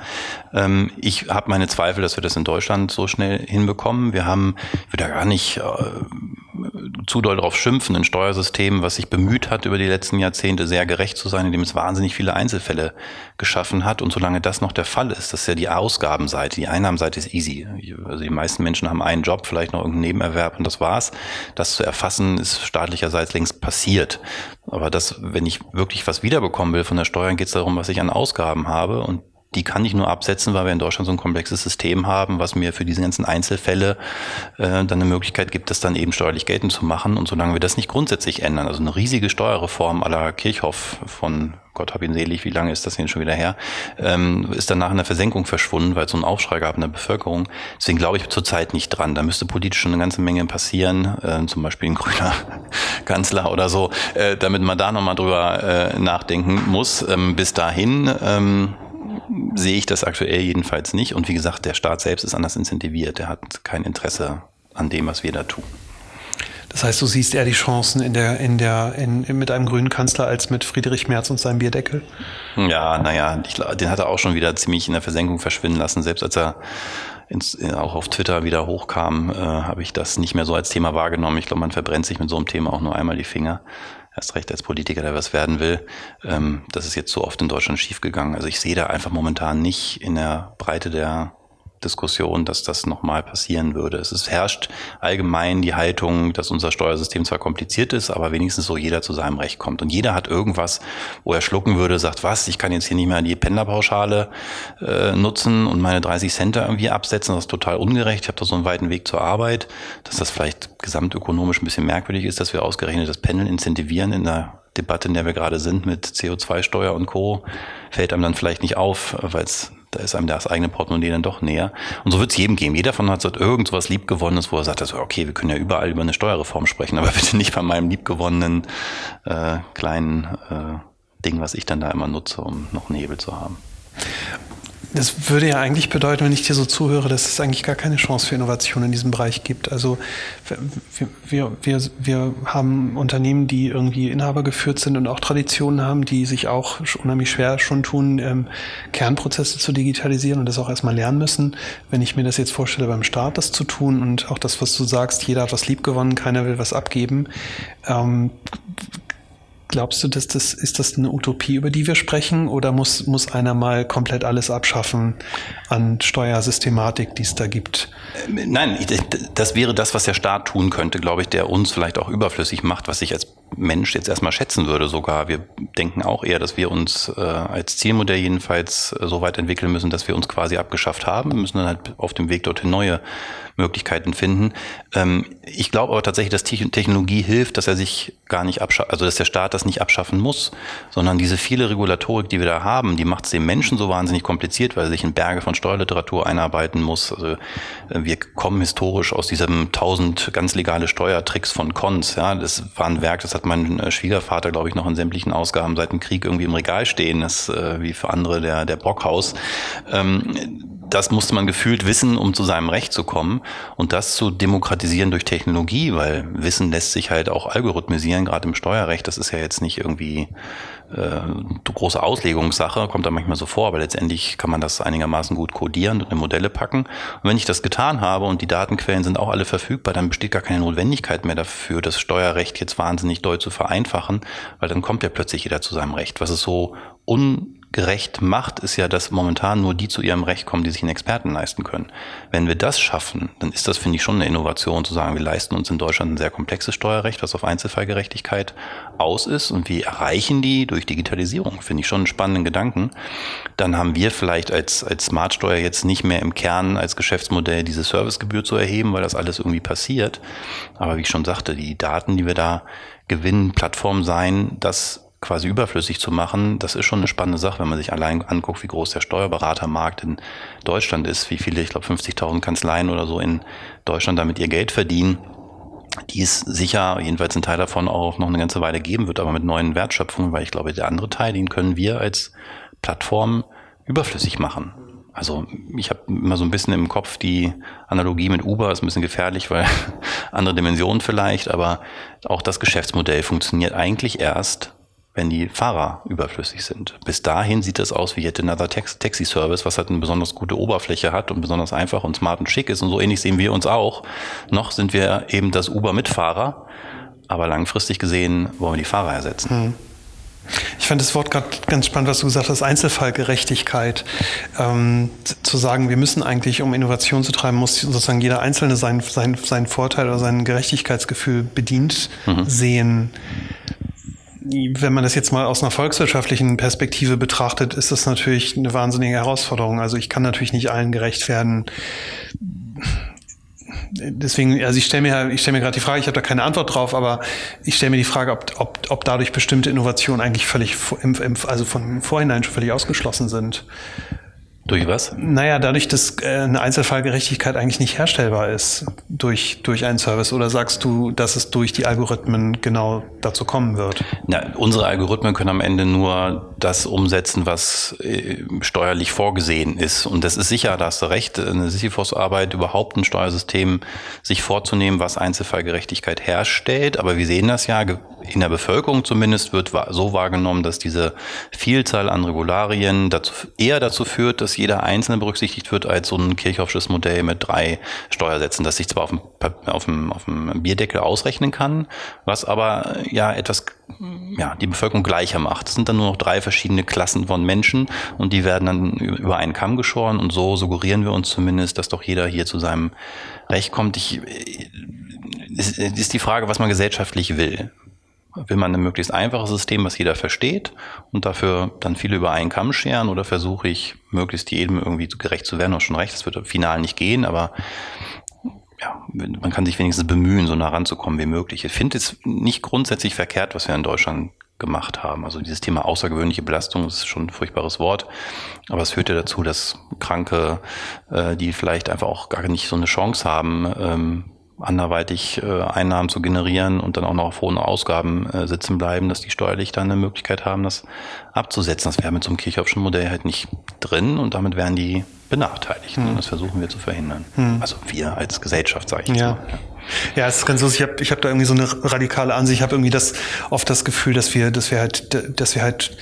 Ähm, ich habe meine Zweifel, dass wir das in Deutschland so schnell hinbekommen. Wir haben, ich würde da gar nicht äh, zu doll darauf schimpfen, ein Steuersystem, was sich bemüht hat, über die letzten Jahrzehnte sehr gerecht zu sein, indem es wahnsinnig viele Einzelfälle geschaffen hat. Und solange das noch der Fall ist, das ist ja die Ausgabenseite, die Einnahmenseite ist easy. Also die meisten Menschen haben einen Job, vielleicht noch irgendeinen Nebenerwerb und das war's. Das zu erfassen ist staatlicherseits längst passiert. Aber das, wenn ich wirklich was wiederbekommen will von der Steuern, geht es darum, was ich an Ausgaben habe und die kann ich nur absetzen, weil wir in Deutschland so ein komplexes System haben, was mir für diese ganzen Einzelfälle äh, dann eine Möglichkeit gibt, das dann eben steuerlich geltend zu machen. Und solange wir das nicht grundsätzlich ändern, also eine riesige Steuerreform aller Kirchhoff von Gott hab ihn selig, wie lange ist das denn schon wieder her, ähm, ist danach in der Versenkung verschwunden, weil es so einen Aufschrei gab in der Bevölkerung. Deswegen glaube ich zurzeit nicht dran. Da müsste politisch schon eine ganze Menge passieren, äh, zum Beispiel ein grüner Kanzler oder so, äh, damit man da nochmal drüber äh, nachdenken muss. Ähm, bis dahin ähm, sehe ich das aktuell jedenfalls nicht. Und wie gesagt, der Staat selbst ist anders incentiviert. Der hat kein Interesse an dem, was wir da tun. Das heißt, du siehst eher die Chancen in der, in der, in, mit einem grünen Kanzler als mit Friedrich Merz und seinem Bierdeckel? Ja, naja, ich, den hat er auch schon wieder ziemlich in der Versenkung verschwinden lassen. Selbst als er ins, auch auf Twitter wieder hochkam, äh, habe ich das nicht mehr so als Thema wahrgenommen. Ich glaube, man verbrennt sich mit so einem Thema auch nur einmal die Finger erst recht als Politiker, der was werden will. Ähm, das ist jetzt so oft in Deutschland schiefgegangen. Also ich sehe da einfach momentan nicht in der Breite der Diskussion, dass das nochmal passieren würde. Es ist, herrscht allgemein die Haltung, dass unser Steuersystem zwar kompliziert ist, aber wenigstens so jeder zu seinem Recht kommt. Und jeder hat irgendwas, wo er schlucken würde, sagt, was, ich kann jetzt hier nicht mehr die Pendlerpauschale äh, nutzen und meine 30 Cent irgendwie absetzen. Das ist total ungerecht. Ich habe da so einen weiten Weg zur Arbeit, dass das vielleicht gesamtökonomisch ein bisschen merkwürdig ist, dass wir ausgerechnet das Pendeln incentivieren in der Debatte, in der wir gerade sind mit CO2-Steuer und Co., fällt einem dann vielleicht nicht auf, weil es da ist einem das eigene Portemonnaie dann doch näher. Und so wird es jedem geben. Jeder von uns hat irgend so was Liebgewonnenes, wo er sagt, also, okay, wir können ja überall über eine Steuerreform sprechen, aber bitte nicht bei meinem liebgewonnenen äh, kleinen äh, Ding, was ich dann da immer nutze, um noch einen Hebel zu haben. Das würde ja eigentlich bedeuten, wenn ich dir so zuhöre, dass es eigentlich gar keine Chance für Innovation in diesem Bereich gibt. Also wir, wir, wir, wir haben Unternehmen, die irgendwie Inhaber geführt sind und auch Traditionen haben, die sich auch unheimlich schwer schon tun, ähm, Kernprozesse zu digitalisieren und das auch erstmal lernen müssen. Wenn ich mir das jetzt vorstelle, beim Staat das zu tun und auch das, was du sagst, jeder hat was lieb gewonnen, keiner will was abgeben. Ähm, Glaubst du, dass das, ist das eine Utopie, über die wir sprechen, oder muss, muss einer mal komplett alles abschaffen an Steuersystematik, die es da gibt? Ähm, nein, das wäre das, was der Staat tun könnte, glaube ich, der uns vielleicht auch überflüssig macht, was ich als Mensch jetzt erstmal schätzen würde sogar. Wir denken auch eher, dass wir uns äh, als Zielmodell jedenfalls äh, so weit entwickeln müssen, dass wir uns quasi abgeschafft haben. Wir müssen dann halt auf dem Weg dorthin neue Möglichkeiten finden. Ähm, ich glaube aber tatsächlich, dass Technologie hilft, dass er sich gar nicht abschaffen, also dass der Staat das nicht abschaffen muss, sondern diese viele Regulatorik, die wir da haben, die macht es dem Menschen so wahnsinnig kompliziert, weil er sich in Berge von Steuerliteratur einarbeiten muss. Also äh, wir kommen historisch aus diesem tausend ganz legale Steuertricks von Cons. Ja, das war ein Werk, das hat mein äh, Schwiegervater, glaube ich, noch in sämtlichen Ausgaben seit dem Krieg irgendwie im Regal stehen. Das äh, wie für andere der der Brockhaus. Das musste man gefühlt wissen, um zu seinem Recht zu kommen. Und das zu demokratisieren durch Technologie, weil Wissen lässt sich halt auch algorithmisieren, gerade im Steuerrecht. Das ist ja jetzt nicht irgendwie äh, große Auslegungssache, kommt da manchmal so vor, aber letztendlich kann man das einigermaßen gut codieren und in Modelle packen. Und wenn ich das getan habe und die Datenquellen sind auch alle verfügbar, dann besteht gar keine Notwendigkeit mehr dafür, das Steuerrecht jetzt wahnsinnig doll zu vereinfachen, weil dann kommt ja plötzlich jeder zu seinem Recht, was es so un gerecht macht, ist ja, dass momentan nur die zu ihrem Recht kommen, die sich einen Experten leisten können. Wenn wir das schaffen, dann ist das, finde ich, schon eine Innovation zu sagen, wir leisten uns in Deutschland ein sehr komplexes Steuerrecht, was auf Einzelfallgerechtigkeit aus ist und wir erreichen die durch Digitalisierung. Finde ich schon einen spannenden Gedanken. Dann haben wir vielleicht als, als Smartsteuer jetzt nicht mehr im Kern als Geschäftsmodell diese Servicegebühr zu erheben, weil das alles irgendwie passiert. Aber wie ich schon sagte, die Daten, die wir da gewinnen, Plattform sein, das quasi überflüssig zu machen, das ist schon eine spannende Sache, wenn man sich allein anguckt, wie groß der Steuerberatermarkt in Deutschland ist, wie viele, ich glaube 50.000 Kanzleien oder so in Deutschland damit ihr Geld verdienen, die es sicher, jedenfalls ein Teil davon auch noch eine ganze Weile geben wird, aber mit neuen Wertschöpfungen, weil ich glaube, der andere Teil, den können wir als Plattform überflüssig machen. Also ich habe immer so ein bisschen im Kopf die Analogie mit Uber, ist ein bisschen gefährlich, weil andere Dimensionen vielleicht, aber auch das Geschäftsmodell funktioniert eigentlich erst, wenn die Fahrer überflüssig sind. Bis dahin sieht das aus wie yet another Taxi Service, was halt eine besonders gute Oberfläche hat und besonders einfach und smart und schick ist. Und so ähnlich sehen wir uns auch. Noch sind wir eben das Uber mit Fahrer, aber langfristig gesehen wollen wir die Fahrer ersetzen. Hm. Ich fand das Wort gerade ganz spannend, was du gesagt hast, Einzelfallgerechtigkeit. Ähm, zu sagen, wir müssen eigentlich, um Innovation zu treiben, muss sozusagen jeder Einzelne seinen, seinen, seinen Vorteil oder sein Gerechtigkeitsgefühl bedient mhm. sehen wenn man das jetzt mal aus einer volkswirtschaftlichen Perspektive betrachtet, ist das natürlich eine wahnsinnige Herausforderung. Also ich kann natürlich nicht allen gerecht werden. Deswegen, also ich stelle mir, ich stelle mir gerade die Frage, ich habe da keine Antwort drauf, aber ich stelle mir die Frage, ob, ob, ob dadurch bestimmte Innovationen eigentlich völlig, im, im, also von vorhinein schon völlig ausgeschlossen sind. Durch was? Naja, dadurch, dass äh, eine Einzelfallgerechtigkeit eigentlich nicht herstellbar ist durch, durch einen Service. Oder sagst du, dass es durch die Algorithmen genau dazu kommen wird? Na, unsere Algorithmen können am Ende nur das umsetzen, was äh, steuerlich vorgesehen ist. Und das ist sicher, da hast du recht, eine Sisyphos-Arbeit, überhaupt ein Steuersystem sich vorzunehmen, was Einzelfallgerechtigkeit herstellt. Aber wir sehen das ja, in der Bevölkerung zumindest wird so wahrgenommen, dass diese Vielzahl an Regularien dazu, eher dazu führt, dass jeder Einzelne berücksichtigt wird, als so ein Kirchhoffsches Modell mit drei Steuersätzen, das sich zwar auf dem, auf dem, auf dem Bierdeckel ausrechnen kann, was aber ja etwas ja, die Bevölkerung gleicher macht. Es sind dann nur noch drei verschiedene Klassen von Menschen und die werden dann über einen Kamm geschoren und so suggerieren wir uns zumindest, dass doch jeder hier zu seinem Recht kommt. Ich, es ist die Frage, was man gesellschaftlich will. Will man ein möglichst einfaches System, was jeder versteht und dafür dann viele über einen Kamm scheren oder versuche ich möglichst jedem irgendwie gerecht zu werden? Hast schon recht, das wird final nicht gehen, aber ja, man kann sich wenigstens bemühen, so nah ranzukommen wie möglich. Ich finde es nicht grundsätzlich verkehrt, was wir in Deutschland gemacht haben. Also dieses Thema außergewöhnliche Belastung ist schon ein furchtbares Wort, aber es führt ja dazu, dass Kranke, äh, die vielleicht einfach auch gar nicht so eine Chance haben, ähm, anderweitig äh, Einnahmen zu generieren und dann auch noch auf hohen Ausgaben äh, sitzen bleiben, dass die steuerlich dann eine Möglichkeit haben, das abzusetzen. Das wäre mit so einem Kirchhoffschen Modell halt nicht drin und damit wären die benachteiligt. Hm. Und das versuchen wir zu verhindern. Hm. Also wir als Gesellschaft, sage ich ja. mal. Ja. Ja, es ist ganz lustig. Ich habe ich hab da irgendwie so eine radikale Ansicht. Ich habe irgendwie das oft das Gefühl, dass wir, dass wir halt, dass wir halt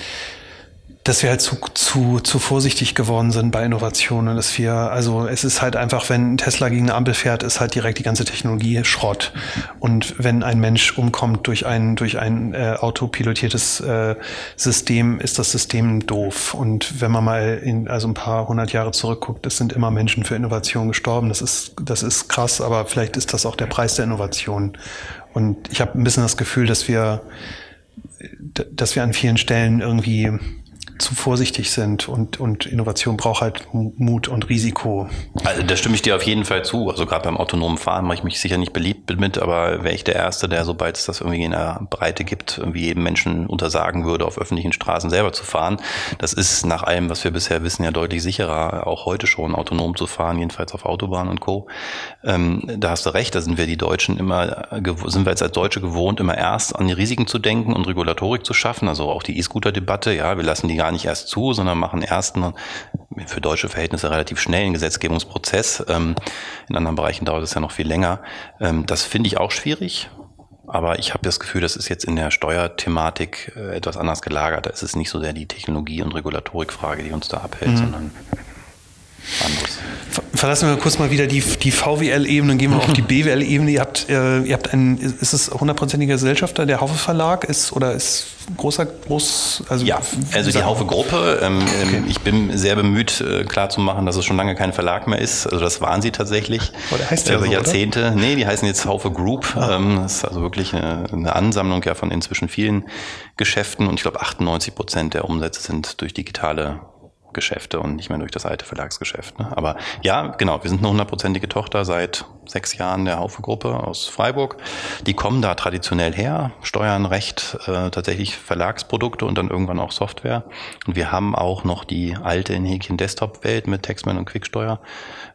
dass wir halt zu, zu, zu vorsichtig geworden sind bei Innovationen. Dass wir, also es ist halt einfach, wenn Tesla gegen eine Ampel fährt, ist halt direkt die ganze Technologie Schrott. Und wenn ein Mensch umkommt durch ein, durch ein äh, autopilotiertes äh, System, ist das System doof. Und wenn man mal in, also ein paar hundert Jahre zurückguckt, es sind immer Menschen für Innovation gestorben. Das ist, das ist krass, aber vielleicht ist das auch der Preis der Innovation. Und ich habe ein bisschen das Gefühl, dass wir, dass wir an vielen Stellen irgendwie zu vorsichtig sind und, und Innovation braucht halt Mut und Risiko. Also da stimme ich dir auf jeden Fall zu. Also gerade beim autonomen Fahren mache ich mich sicher nicht beliebt mit, aber wäre ich der Erste, der, sobald es das irgendwie in der Breite gibt, irgendwie jedem Menschen untersagen würde, auf öffentlichen Straßen selber zu fahren. Das ist nach allem, was wir bisher wissen, ja deutlich sicherer, auch heute schon autonom zu fahren, jedenfalls auf Autobahnen und Co. Ähm, da hast du recht, da sind wir die Deutschen immer, sind wir jetzt als Deutsche gewohnt, immer erst an die Risiken zu denken und Regulatorik zu schaffen. Also auch die E-Scooter-Debatte, ja, wir lassen die gar nicht erst zu, sondern machen erst einen für deutsche Verhältnisse relativ schnellen Gesetzgebungsprozess. Ähm, in anderen Bereichen dauert es ja noch viel länger. Ähm, das finde ich auch schwierig. Aber ich habe das Gefühl, das ist jetzt in der Steuerthematik äh, etwas anders gelagert. Da ist es nicht so sehr die Technologie- und Regulatorikfrage, die uns da abhält, mhm. sondern anderes. Verlassen wir kurz mal wieder die, die VWL-Ebene und gehen wir auf die BWL-Ebene. Ihr habt, äh, ihr habt einen, ist es hundertprozentiger Gesellschafter, der Haufe Verlag ist oder ist großer, groß, also. Ja, also die Haufe Gruppe. Ähm, okay. Ähm, ich bin sehr bemüht, äh, klarzumachen, dass es schon lange kein Verlag mehr ist. Also das waren sie tatsächlich. Oh, der heißt ja Über so, Jahrzehnte. Oder? Nee, die heißen jetzt Haufe Group. Ah. Ähm, das ist also wirklich eine, eine Ansammlung ja von inzwischen vielen Geschäften und ich glaube 98 Prozent der Umsätze sind durch digitale Geschäfte und nicht mehr durch das alte Verlagsgeschäft. Ne? Aber ja, genau, wir sind eine hundertprozentige Tochter seit sechs Jahren der Haufe-Gruppe aus Freiburg. Die kommen da traditionell her, steuern recht äh, tatsächlich Verlagsprodukte und dann irgendwann auch Software. Und wir haben auch noch die alte in Häkchen Desktop-Welt mit Textman und Quicksteuer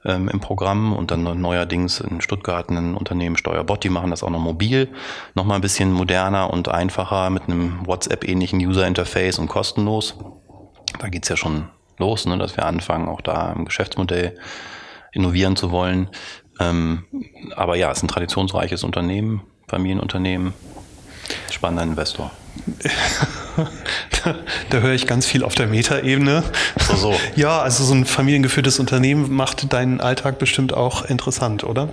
ähm, im Programm und dann neuerdings in Stuttgart ein Unternehmen Steuerbot, die machen das auch noch mobil, nochmal ein bisschen moderner und einfacher mit einem WhatsApp-ähnlichen User-Interface und kostenlos. Da geht's ja schon los, ne, dass wir anfangen, auch da im Geschäftsmodell innovieren zu wollen. Ähm, aber ja, es ist ein traditionsreiches Unternehmen, Familienunternehmen, spannender Investor. da, da höre ich ganz viel auf der Metaebene. So, so. Ja, also so ein familiengeführtes Unternehmen macht deinen Alltag bestimmt auch interessant, oder?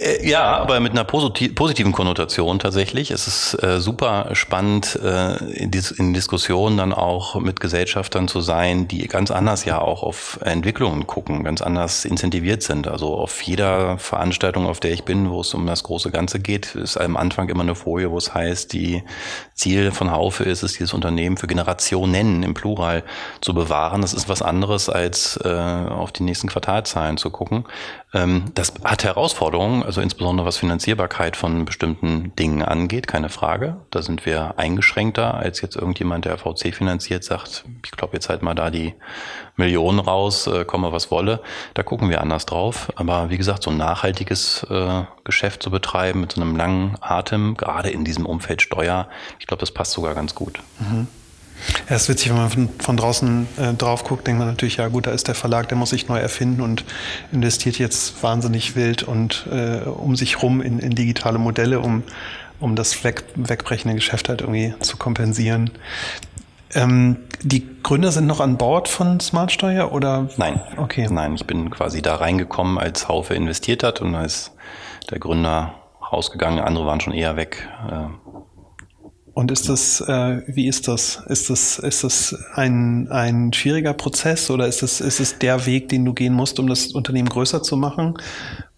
Äh, ja, aber mit einer positiven Konnotation tatsächlich. Es ist äh, super spannend, äh, in, Dis in, Diskussionen dann auch mit Gesellschaftern zu sein, die ganz anders ja auch auf Entwicklungen gucken, ganz anders incentiviert sind. Also auf jeder Veranstaltung, auf der ich bin, wo es um das große Ganze geht, ist am Anfang immer eine Folie, wo es heißt, die Ziel von Haufe ist es, dieses Unternehmen für Generationen im Plural zu bewahren. Das ist was anderes, als äh, auf die nächsten Quartalzahlen zu gucken. Ähm, das hat Herausforderungen, also insbesondere was Finanzierbarkeit von bestimmten Dingen angeht, keine Frage. Da sind wir eingeschränkter, als jetzt irgendjemand, der VC finanziert, sagt, ich glaube jetzt halt mal da die Millionen raus, äh, komme was wolle. Da gucken wir anders drauf. Aber wie gesagt, so ein nachhaltiges äh, Geschäft zu betreiben mit so einem langen Atem, gerade in diesem Umfeld Steuer, ich glaube, das passt sogar ganz gut. Mhm. Ja, ist witzig, wenn man von, von draußen äh, drauf guckt, denkt man natürlich, ja gut, da ist der Verlag, der muss sich neu erfinden und investiert jetzt wahnsinnig wild und äh, um sich rum in, in digitale Modelle, um, um das weg, wegbrechende Geschäft halt irgendwie zu kompensieren. Ähm, die Gründer sind noch an Bord von Smartsteuer oder? Nein. Okay. Nein, ich bin quasi da reingekommen, als Haufe investiert hat und als der Gründer rausgegangen, andere waren schon eher weg. Äh, und ist das, äh, wie ist das? Ist das, ist das ein, ein schwieriger Prozess oder ist es, ist es der Weg, den du gehen musst, um das Unternehmen größer zu machen?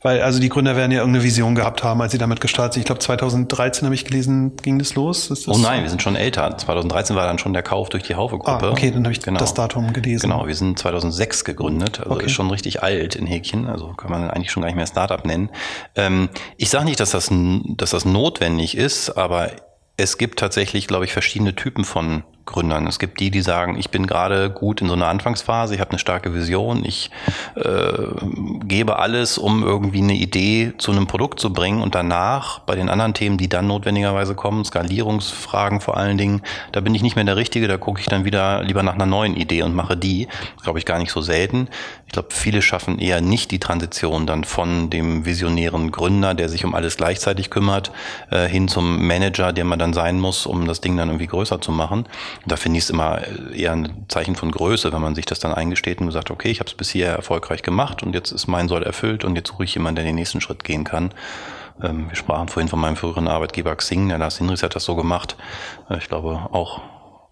Weil, also die Gründer werden ja irgendeine Vision gehabt haben, als sie damit gestartet sind. Ich glaube, 2013 habe ich gelesen, ging das los. Das oh nein, wir sind schon älter. 2013 war dann schon der Kauf durch die Haufe-Gruppe. Ah, okay, dann habe ich genau. das Datum gelesen. Genau, wir sind 2006 gegründet, also okay. ist schon richtig alt in Häkchen, also kann man eigentlich schon gar nicht mehr Startup nennen. Ähm, ich sage nicht, dass das, dass das notwendig ist, aber es gibt tatsächlich, glaube ich, verschiedene Typen von Gründern. Es gibt die, die sagen, ich bin gerade gut in so einer Anfangsphase, ich habe eine starke Vision, ich äh, gebe alles, um irgendwie eine Idee zu einem Produkt zu bringen und danach bei den anderen Themen, die dann notwendigerweise kommen, Skalierungsfragen vor allen Dingen, da bin ich nicht mehr der Richtige, da gucke ich dann wieder lieber nach einer neuen Idee und mache die, glaube ich, gar nicht so selten. Ich glaube, viele schaffen eher nicht die Transition dann von dem visionären Gründer, der sich um alles gleichzeitig kümmert, äh, hin zum Manager, der man dann sein muss, um das Ding dann irgendwie größer zu machen. da finde ich es immer eher ein Zeichen von Größe, wenn man sich das dann eingesteht und sagt, okay, ich habe es bis hier erfolgreich gemacht und jetzt ist mein Soll erfüllt und jetzt suche ich jemanden, der den nächsten Schritt gehen kann. Ähm, wir sprachen vorhin von meinem früheren Arbeitgeber Xing, der Lars Hinrichs hat das so gemacht. Äh, ich glaube auch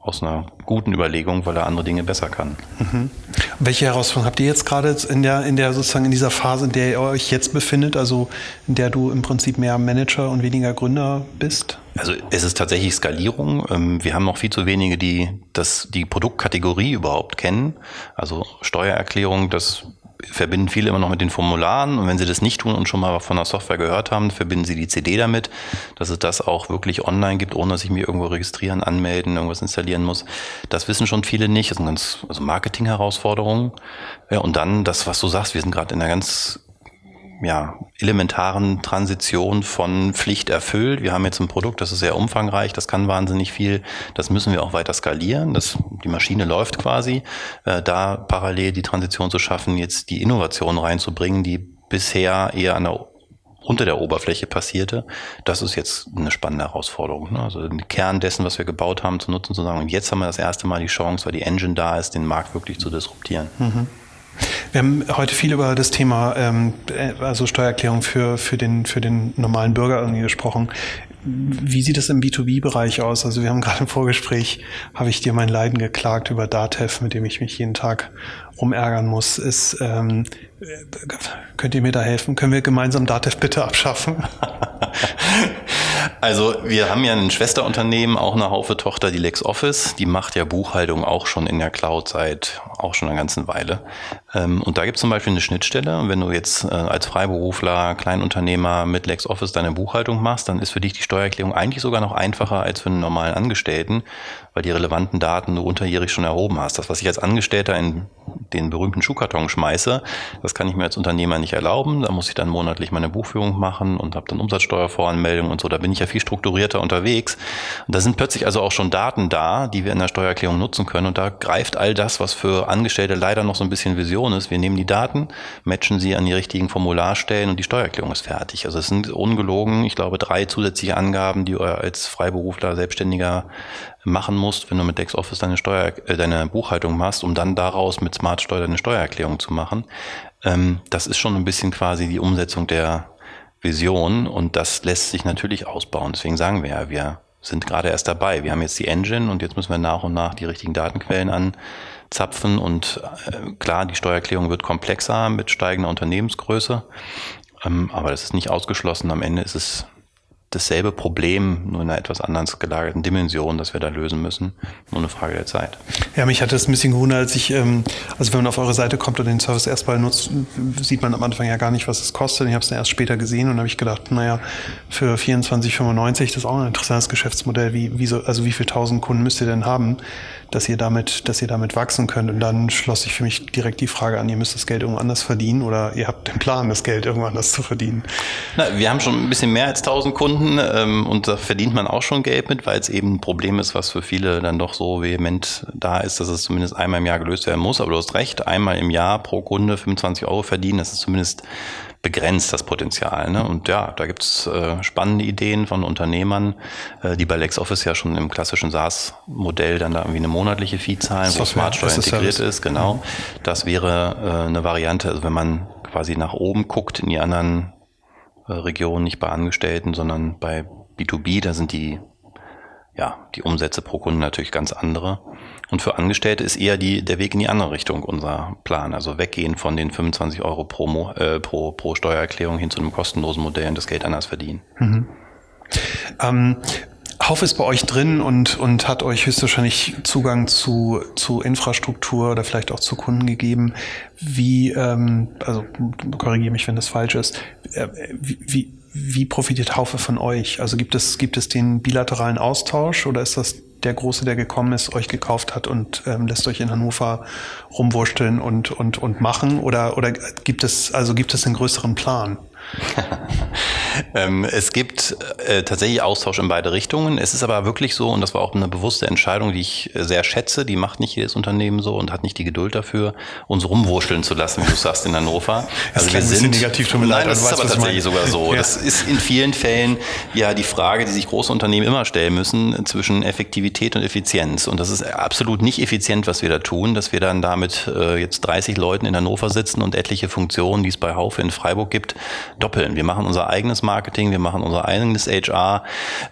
aus einer guten Überlegung, weil er andere Dinge besser kann. Mhm. Welche Herausforderungen habt ihr jetzt gerade in der, in der sozusagen in dieser Phase, in der ihr euch jetzt befindet, also in der du im Prinzip mehr Manager und weniger Gründer bist? Also es ist tatsächlich Skalierung. Ähm, wir haben noch viel zu wenige, die das, die Produktkategorie überhaupt kennen. Also Steuererklärung, das verbinden viele immer noch mit den Formularen und wenn sie das nicht tun und schon mal von der Software gehört haben, verbinden sie die CD damit, dass es das auch wirklich online gibt, ohne dass ich mich irgendwo registrieren, anmelden, irgendwas installieren muss. Das wissen schon viele nicht. Das sind ganz also Marketing-Herausforderungen. Ja, und dann das, was du sagst, wir sind gerade in einer ganz ja, elementaren Transition von Pflicht erfüllt. Wir haben jetzt ein Produkt, das ist sehr umfangreich, das kann wahnsinnig viel. Das müssen wir auch weiter skalieren. Das, die Maschine läuft quasi. Äh, da parallel die Transition zu schaffen, jetzt die Innovation reinzubringen, die bisher eher an der unter der Oberfläche passierte, das ist jetzt eine spannende Herausforderung. Ne? Also den Kern dessen, was wir gebaut haben, zu nutzen, zu sagen, und jetzt haben wir das erste Mal die Chance, weil die Engine da ist, den Markt wirklich zu disruptieren. Mhm. Wir haben heute viel über das Thema ähm, also Steuererklärung für, für, den, für den normalen Bürger irgendwie gesprochen. Wie sieht es im B2B-Bereich aus? Also wir haben gerade im Vorgespräch, habe ich dir mein Leiden geklagt über Datev, mit dem ich mich jeden Tag rumärgern muss. Ist, ähm, könnt ihr mir da helfen? Können wir gemeinsam Datev bitte abschaffen? Also wir haben ja ein Schwesterunternehmen, auch eine Haufe-Tochter, die LexOffice. Die macht ja Buchhaltung auch schon in der Cloud seit auch schon einer ganzen Weile. Ähm, und da gibt es zum Beispiel eine Schnittstelle. Wenn du jetzt äh, als Freiberufler, Kleinunternehmer mit LexOffice deine Buchhaltung machst, dann ist für dich die Steuererklärung eigentlich sogar noch einfacher als für einen normalen Angestellten, weil die relevanten Daten du unterjährig schon erhoben hast. Das, was ich als Angestellter in den berühmten Schuhkarton schmeiße, das kann ich mir als Unternehmer nicht erlauben. Da muss ich dann monatlich meine Buchführung machen und habe dann Umsatzsteuervoranmeldung und so. Da bin ich ja viel strukturierter unterwegs. Und da sind plötzlich also auch schon Daten da, die wir in der Steuererklärung nutzen können. Und da greift all das, was für Angestellte leider noch so ein bisschen Vision ist. Wir nehmen die Daten, matchen sie an die richtigen Formularstellen und die Steuererklärung ist fertig. Also es sind ungelogen, ich glaube, drei zusätzliche Angaben, die ihr als Freiberufler, Selbstständiger machen musst, wenn du mit LexOffice deine Steuer, äh, deine Buchhaltung machst, um dann daraus mit Smart Steuer deine Steuererklärung zu machen. Ähm, das ist schon ein bisschen quasi die Umsetzung der Vision und das lässt sich natürlich ausbauen. Deswegen sagen wir ja, wir sind gerade erst dabei. Wir haben jetzt die Engine und jetzt müssen wir nach und nach die richtigen Datenquellen anzapfen und äh, klar, die Steuererklärung wird komplexer mit steigender Unternehmensgröße, ähm, aber das ist nicht ausgeschlossen. Am Ende ist es dasselbe Problem, nur in einer etwas anders gelagerten Dimension, das wir da lösen müssen. Nur eine Frage der Zeit. Ja, mich hat das ein bisschen gewundert, als ich, ähm, also wenn man auf eure Seite kommt und den Service erstmal nutzt, sieht man am Anfang ja gar nicht, was es kostet. Ich habe es dann erst später gesehen und habe ich gedacht, naja, für 24,95, das ist auch ein interessantes Geschäftsmodell. Wie, wie so, also wie viel tausend Kunden müsst ihr denn haben? dass ihr damit, dass ihr damit wachsen könnt. Und dann schloss sich für mich direkt die Frage an, ihr müsst das Geld irgendwo anders verdienen oder ihr habt den Plan, das Geld irgendwo anders zu verdienen. Na, wir haben schon ein bisschen mehr als 1000 Kunden ähm, und da verdient man auch schon Geld mit, weil es eben ein Problem ist, was für viele dann doch so vehement da ist, dass es zumindest einmal im Jahr gelöst werden muss. Aber du hast recht, einmal im Jahr pro Kunde 25 Euro verdienen, das ist zumindest begrenzt, das Potenzial. Ne? Und ja, da gibt's äh, spannende Ideen von Unternehmern, äh, die bei LexOffice ja schon im klassischen SaaS-Modell dann da irgendwie eine monatliche Fee zahlen, wo Smartsteuer integriert ist. Genau. Das wäre äh, eine Variante, also wenn man quasi nach oben guckt in die anderen äh, Regionen, nicht bei Angestellten, sondern bei B2B, da sind die ja, die Umsätze pro Kunden natürlich ganz andere. Und für Angestellte ist eher die, der Weg in die andere Richtung unser Plan. Also weggehen von den 25 Euro pro, äh, pro, pro Steuererklärung hin zu einem kostenlosen Modell und das Geld anders verdienen. Mhm. Ähm, Hauf ist bei euch drin und, und hat euch höchstwahrscheinlich Zugang zu, zu Infrastruktur oder vielleicht auch zu Kunden gegeben. Wie, ähm, also korrigiere mich, wenn das falsch ist, äh, wie, wie, wie profitiert Haufe von euch? Also gibt es, gibt es den bilateralen Austausch oder ist das der Große, der gekommen ist, euch gekauft hat und ähm, lässt euch in Hannover rumwursteln und, und, und machen? Oder, oder gibt es, also gibt es einen größeren Plan? Ähm, es gibt äh, tatsächlich Austausch in beide Richtungen. Es ist aber wirklich so, und das war auch eine bewusste Entscheidung, die ich sehr schätze, die macht nicht jedes Unternehmen so und hat nicht die Geduld dafür, uns rumwurschteln zu lassen, wie du sagst, in Hannover. Das also wir sind negativ, leid. Nein, das ist aber tatsächlich sogar so. Ja. Das ist in vielen Fällen ja die Frage, die sich große Unternehmen immer stellen müssen, zwischen Effektivität und Effizienz. Und das ist absolut nicht effizient, was wir da tun, dass wir dann damit äh, jetzt 30 Leuten in Hannover sitzen und etliche Funktionen, die es bei Haufe in Freiburg gibt, doppeln. Wir machen unser eigenes Marketing, wir machen unser eigenes HR,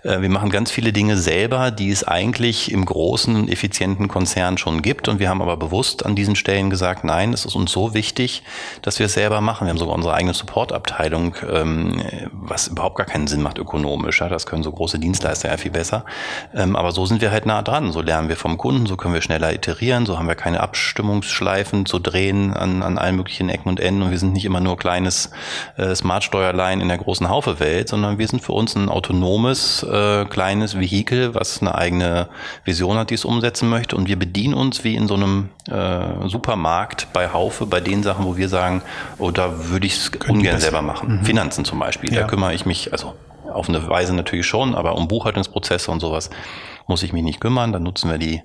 äh, wir machen ganz viele Dinge selber, die es eigentlich im großen, effizienten Konzern schon gibt. Und wir haben aber bewusst an diesen Stellen gesagt, nein, es ist uns so wichtig, dass wir es selber machen. Wir haben sogar unsere eigene Supportabteilung, ähm, was überhaupt gar keinen Sinn macht ökonomisch. Das können so große Dienstleister ja viel besser. Ähm, aber so sind wir halt nah dran. So lernen wir vom Kunden, so können wir schneller iterieren, so haben wir keine Abstimmungsschleifen zu drehen an, an allen möglichen Ecken und Enden. Und wir sind nicht immer nur kleines äh, Smartsteuerlein in der großen Haufe-Welt, sondern wir sind für uns ein autonomes, äh, kleines Vehikel, was eine eigene Vision hat, die es umsetzen möchte. Und wir bedienen uns wie in so einem äh, Supermarkt bei Haufe, bei den Sachen, wo wir sagen, oh, da würde ich es ungern selber machen. Mhm. Finanzen zum Beispiel, ja. da kümmere ich mich, also auf eine Weise natürlich schon, aber um Buchhaltungsprozesse und sowas muss ich mich nicht kümmern. Dann nutzen wir die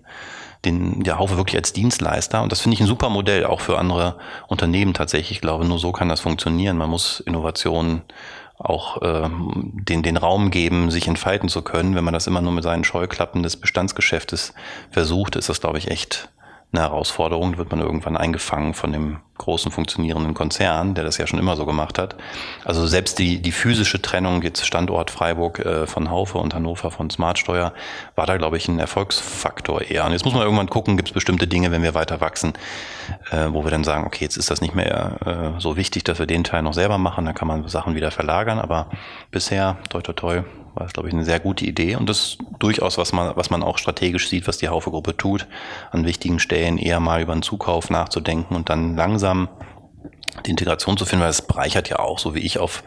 den der Haufe wirklich als Dienstleister. Und das finde ich ein super Modell, auch für andere Unternehmen tatsächlich. Ich glaube, nur so kann das funktionieren. Man muss Innovationen auch äh, den, den Raum geben, sich entfalten zu können. Wenn man das immer nur mit seinen Scheuklappen des Bestandsgeschäftes versucht, ist das, glaube ich, echt eine Herausforderung, wird man irgendwann eingefangen von dem großen funktionierenden Konzern, der das ja schon immer so gemacht hat. Also selbst die, die physische Trennung, jetzt Standort Freiburg äh, von Haufe und Hannover von Smartsteuer, war da, glaube ich, ein Erfolgsfaktor eher. Und jetzt muss man irgendwann gucken, gibt es bestimmte Dinge, wenn wir weiter wachsen, äh, wo wir dann sagen, okay, jetzt ist das nicht mehr äh, so wichtig, dass wir den Teil noch selber machen, dann kann man Sachen wieder verlagern. Aber bisher, toi toi toi, war es, glaube ich, eine sehr gute Idee und das ist durchaus, was man, was man auch strategisch sieht, was die Haufe-Gruppe tut, an wichtigen Stellen eher mal über einen Zukauf nachzudenken und dann langsam die Integration zu finden, weil es bereichert ja auch, so wie ich auf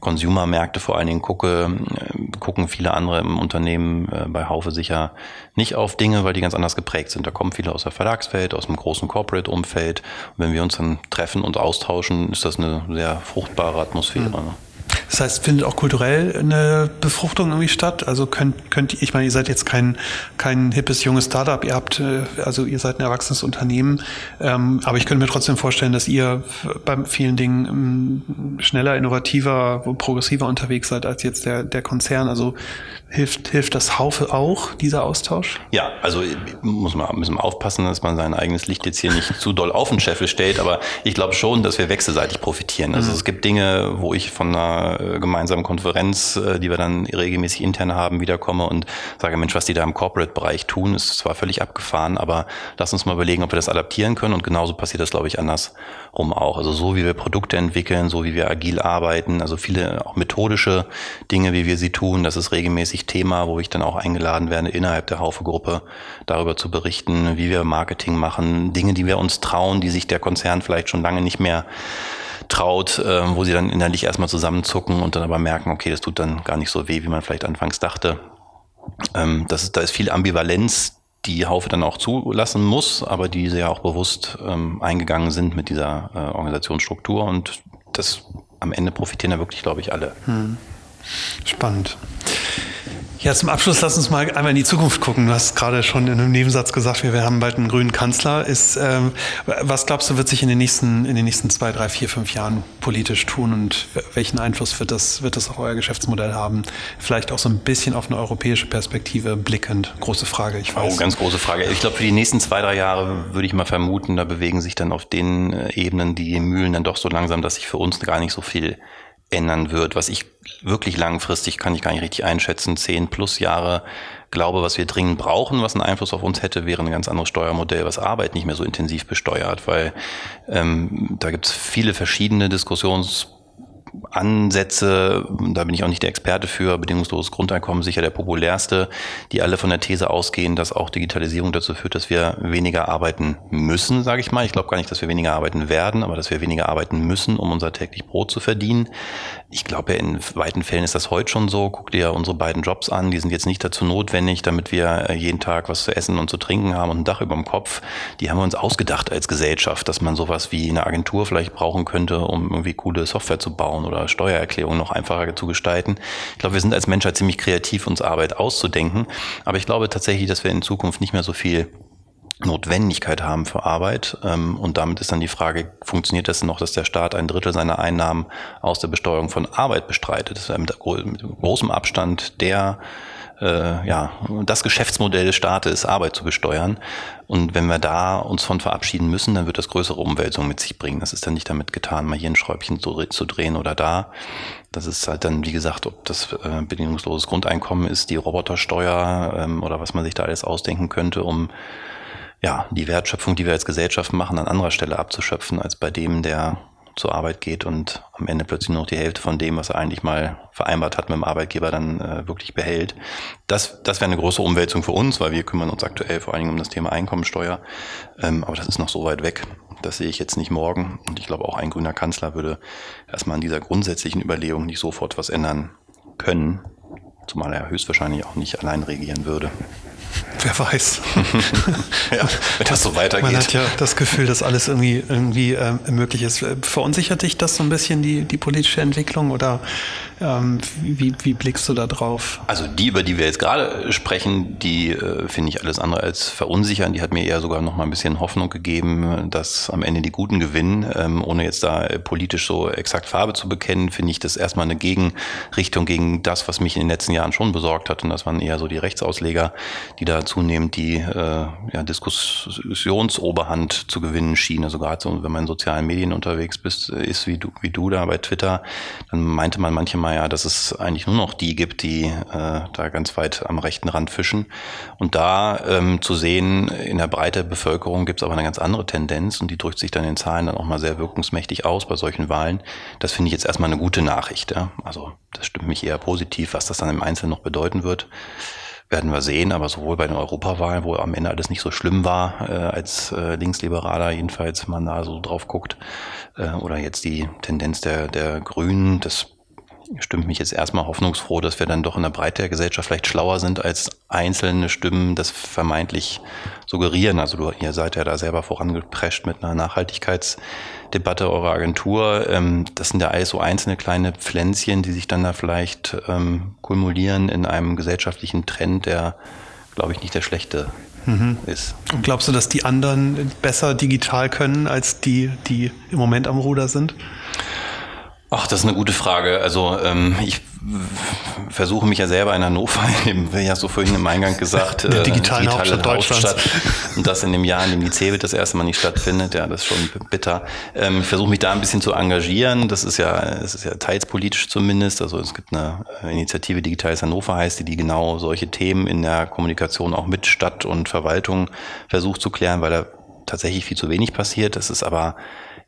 Consumer-Märkte vor allen Dingen gucke, äh, gucken viele andere im Unternehmen äh, bei Haufe sicher nicht auf Dinge, weil die ganz anders geprägt sind. Da kommen viele aus der Verlagswelt, aus dem großen Corporate-Umfeld. Und wenn wir uns dann treffen und austauschen, ist das eine sehr fruchtbare Atmosphäre. Mhm. Das heißt, findet auch kulturell eine Befruchtung irgendwie statt? Also könnt, könnt ich meine, ihr seid jetzt kein, kein hippes junges Startup, ihr habt, äh, also ihr seid ein erwachsenes Unternehmen, ähm, aber ich könnte mir trotzdem vorstellen, dass ihr bei vielen Dingen ähm, schneller, innovativer, progressiver unterwegs seid als jetzt der, der Konzern. Also hilft, hilft das Haufe auch, dieser Austausch? Ja, also muss man müssen aufpassen, dass man sein eigenes Licht jetzt hier nicht zu doll auf den Scheffel stellt, aber ich glaube schon, dass wir wechselseitig profitieren. Also mhm. es gibt Dinge, wo ich von einer äh, gemeinsamen Konferenz, äh, die wir dann regelmäßig intern haben, wiederkomme und sage, Mensch, was die da im Corporate-Bereich tun, ist zwar völlig abgefahren, aber lass uns mal überlegen, ob wir das adaptieren können und genauso passiert das, glaube ich, andersrum auch. Also so, wie wir Produkte entwickeln, so wie wir agil arbeiten, also viele auch methodische Dinge, wie wir sie tun, das ist regelmäßig Thema, wo ich dann auch eingeladen werde, innerhalb der Haufe-Gruppe darüber zu berichten, wie wir Marketing machen, Dinge, die wir uns trauen, die sich der Konzern vielleicht schon lange nicht mehr traut, äh, wo sie dann innerlich erstmal zusammenzucken und dann aber merken, okay, das tut dann gar nicht so weh, wie man vielleicht anfangs dachte. Ähm, das da ist viel Ambivalenz, die Haufe dann auch zulassen muss, aber die sie ja auch bewusst ähm, eingegangen sind mit dieser äh, Organisationsstruktur und das am Ende profitieren da wirklich, glaube ich, alle. Hm. Spannend. Ja, zum Abschluss lass uns mal einmal in die Zukunft gucken. Du hast gerade schon in einem Nebensatz gesagt, wir haben bald einen grünen Kanzler. Ist, ähm, was glaubst du, wird sich in den nächsten, in den nächsten zwei, drei, vier, fünf Jahren politisch tun und welchen Einfluss wird das, wird das auf euer Geschäftsmodell haben? Vielleicht auch so ein bisschen auf eine europäische Perspektive blickend. Große Frage, ich weiß. Oh, ganz große Frage. Ich glaube, für die nächsten zwei, drei Jahre würde ich mal vermuten, da bewegen sich dann auf den äh, Ebenen die Mühlen dann doch so langsam, dass sich für uns gar nicht so viel ändern wird. Was ich wirklich langfristig kann ich gar nicht richtig einschätzen, zehn plus Jahre glaube, was wir dringend brauchen, was einen Einfluss auf uns hätte, wäre ein ganz anderes Steuermodell, was Arbeit nicht mehr so intensiv besteuert, weil ähm, da gibt es viele verschiedene Diskussions Ansätze, da bin ich auch nicht der Experte für, bedingungsloses Grundeinkommen sicher der populärste, die alle von der These ausgehen, dass auch Digitalisierung dazu führt, dass wir weniger arbeiten müssen, sage ich mal. Ich glaube gar nicht, dass wir weniger arbeiten werden, aber dass wir weniger arbeiten müssen, um unser täglich Brot zu verdienen. Ich glaube, in weiten Fällen ist das heute schon so. Guck dir unsere beiden Jobs an, die sind jetzt nicht dazu notwendig, damit wir jeden Tag was zu essen und zu trinken haben und ein Dach über dem Kopf. Die haben wir uns ausgedacht als Gesellschaft, dass man sowas wie eine Agentur vielleicht brauchen könnte, um irgendwie coole Software zu bauen bauen oder Steuererklärungen noch einfacher zu gestalten. Ich glaube, wir sind als Menschheit ziemlich kreativ, uns Arbeit auszudenken. Aber ich glaube tatsächlich, dass wir in Zukunft nicht mehr so viel Notwendigkeit haben für Arbeit. Ähm, und damit ist dann die Frage, funktioniert das noch, dass der Staat ein Drittel seiner Einnahmen aus der Besteuerung von Arbeit bestreitet? Das ist mit großem Abstand der äh, ja, das Geschäftsmodell des Staates, Arbeit zu besteuern. Und wenn wir da uns von verabschieden müssen, dann wird das größere Umwälzungen mit sich bringen. Das ist dann nicht damit getan, mal hier ein Schräubchen zu, zu drehen oder da. Das ist halt dann, wie gesagt, ob das äh, bedingungsloses Grundeinkommen ist, die Robotersteuer ähm, oder was man sich da alles ausdenken könnte, um ja, die Wertschöpfung, die wir als Gesellschaft machen, an anderer Stelle abzuschöpfen, als bei dem, der zur Arbeit geht und am Ende plötzlich nur noch die Hälfte von dem, was er eigentlich mal vereinbart hat mit dem Arbeitgeber, dann äh, wirklich behält. Das, das wäre eine große Umwälzung für uns, weil wir kümmern uns aktuell vor allen Dingen um das Thema Einkommensteuer. Ähm, aber das ist noch so weit weg. Das sehe ich jetzt nicht morgen. Und ich glaube, auch ein grüner Kanzler würde erstmal an dieser grundsätzlichen Überlegung nicht sofort was ändern können. Zumal er höchstwahrscheinlich auch nicht allein regieren würde. Wer weiß. ja, wenn das so weitergeht. Man hat ja das Gefühl, dass alles irgendwie, irgendwie äh, möglich ist. Verunsichert dich das so ein bisschen, die, die politische Entwicklung, oder ähm, wie, wie blickst du da drauf? Also die, über die wir jetzt gerade sprechen, die äh, finde ich alles andere als verunsichern. Die hat mir eher sogar noch mal ein bisschen Hoffnung gegeben, dass am Ende die Guten gewinnen. Ähm, ohne jetzt da äh, politisch so exakt Farbe zu bekennen, finde ich das erstmal eine Gegenrichtung gegen das, was mich in den letzten Jahren schon besorgt hat. Und das waren eher so die Rechtsausleger, die da zunehmend die äh, ja, Diskussionsoberhand zu gewinnen schienen. Also gerade so, wenn man in sozialen Medien unterwegs bist, ist wie du, wie du da bei Twitter, dann meinte man manchmal, ja, dass es eigentlich nur noch die gibt, die äh, da ganz weit am rechten Rand fischen. Und da ähm, zu sehen, in der Breite der Bevölkerung gibt es aber eine ganz andere Tendenz und die drückt sich dann in Zahlen dann auch mal sehr wirkungsmächtig aus bei solchen Wahlen. Das finde ich jetzt erstmal eine gute Nachricht. Ja? Also das stimmt mich eher positiv, was das dann im Einzelnen noch bedeuten wird werden wir sehen, aber sowohl bei den Europawahlen, wo am Ende alles nicht so schlimm war, äh, als äh, Linksliberaler jedenfalls, man da so drauf guckt, äh, oder jetzt die Tendenz der, der Grünen, das stimmt mich jetzt erstmal hoffnungsfroh, dass wir dann doch in der Breite der Gesellschaft vielleicht schlauer sind als einzelne Stimmen das vermeintlich suggerieren. Also du, ihr seid ja da selber vorangeprescht mit einer Nachhaltigkeitsdebatte eurer Agentur. Ähm, das sind ja alles so einzelne kleine Pflänzchen, die sich dann da vielleicht ähm, kumulieren in einem gesellschaftlichen Trend, der, glaube ich, nicht der schlechte mhm. ist. Und glaubst du, dass die anderen besser digital können als die, die im Moment am Ruder sind? Ach, das ist eine gute Frage. Also ähm, ich versuche mich ja selber in Hannover, wie ja so vorhin im Eingang gesagt, äh, digitale Hauptstadt, Hauptstadt. Und das in dem Jahr, in dem die CeBIT das erste Mal nicht stattfindet, ja, das ist schon bitter. Ähm, ich versuche mich da ein bisschen zu engagieren. Das ist ja, es ist ja teils politisch zumindest. Also es gibt eine Initiative Digitales Hannover heißt, die, die genau solche Themen in der Kommunikation auch mit Stadt und Verwaltung versucht zu klären, weil da tatsächlich viel zu wenig passiert. Das ist aber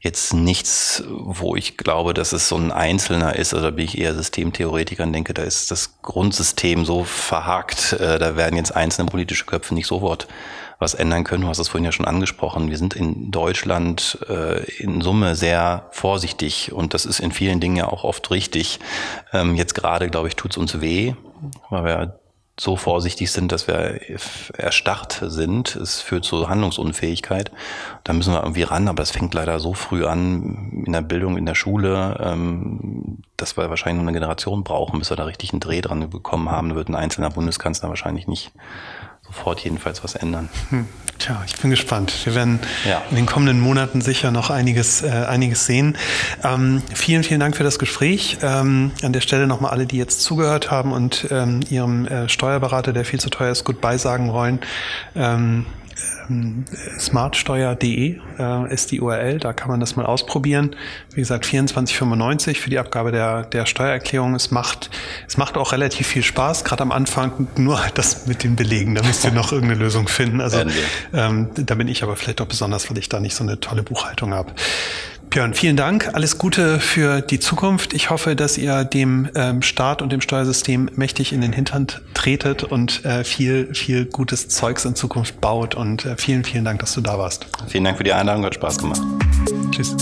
jetzt nichts, wo ich glaube, dass es so ein Einzelner ist. Also da bin ich eher Systemtheoretiker und denke, da ist das Grundsystem so verhakt. Äh, da werden jetzt einzelne politische Köpfe nicht sofort was ändern können. Du hast es vorhin ja schon angesprochen. Wir sind in Deutschland äh, in Summe sehr vorsichtig und das ist in vielen Dingen ja auch oft richtig. Ähm, jetzt gerade, glaube ich, tut es uns weh, weil wir so vorsichtig sind, dass wir erstarrt sind. Es führt zu Handlungsunfähigkeit. Da müssen wir irgendwie ran, aber das fängt leider so früh an in der Bildung, in der Schule, ähm, dass wir wahrscheinlich eine Generation brauchen, bis wir da richtig einen Dreh dran bekommen haben. Da wird ein einzelner Bundeskanzler wahrscheinlich nicht sofort jedenfalls was ändern. Hm. Tja, ich bin gespannt. Wir werden ja. in den kommenden Monaten sicher noch einiges, äh, einiges sehen. Ähm, vielen, vielen Dank für das Gespräch. Ähm, an der Stelle nochmal alle, die jetzt zugehört haben und ähm, ihrem äh, Steuerberater, der viel zu teuer ist, Goodbye sagen wollen. Ähm, ähm, smartsteuer.de äh, ist die URL, da kann man das mal ausprobieren. Wie gesagt, 24,95 für die Abgabe der, der Steuererklärung. Es macht, es macht auch relativ viel Spaß, gerade am Anfang nur das mit den Belegen. Da müsst ihr noch irgendeine Lösung finden. Also ähm, da bin ich aber vielleicht auch besonders, weil ich da nicht so eine tolle Buchhaltung habe. Björn, vielen Dank. Alles Gute für die Zukunft. Ich hoffe, dass ihr dem ähm, Staat und dem Steuersystem mächtig in den Hintern tretet und äh, viel, viel gutes Zeugs in Zukunft baut. Und äh, vielen, vielen Dank, dass du da warst. Vielen Dank für die Einladung, hat Spaß gemacht. Tschüss.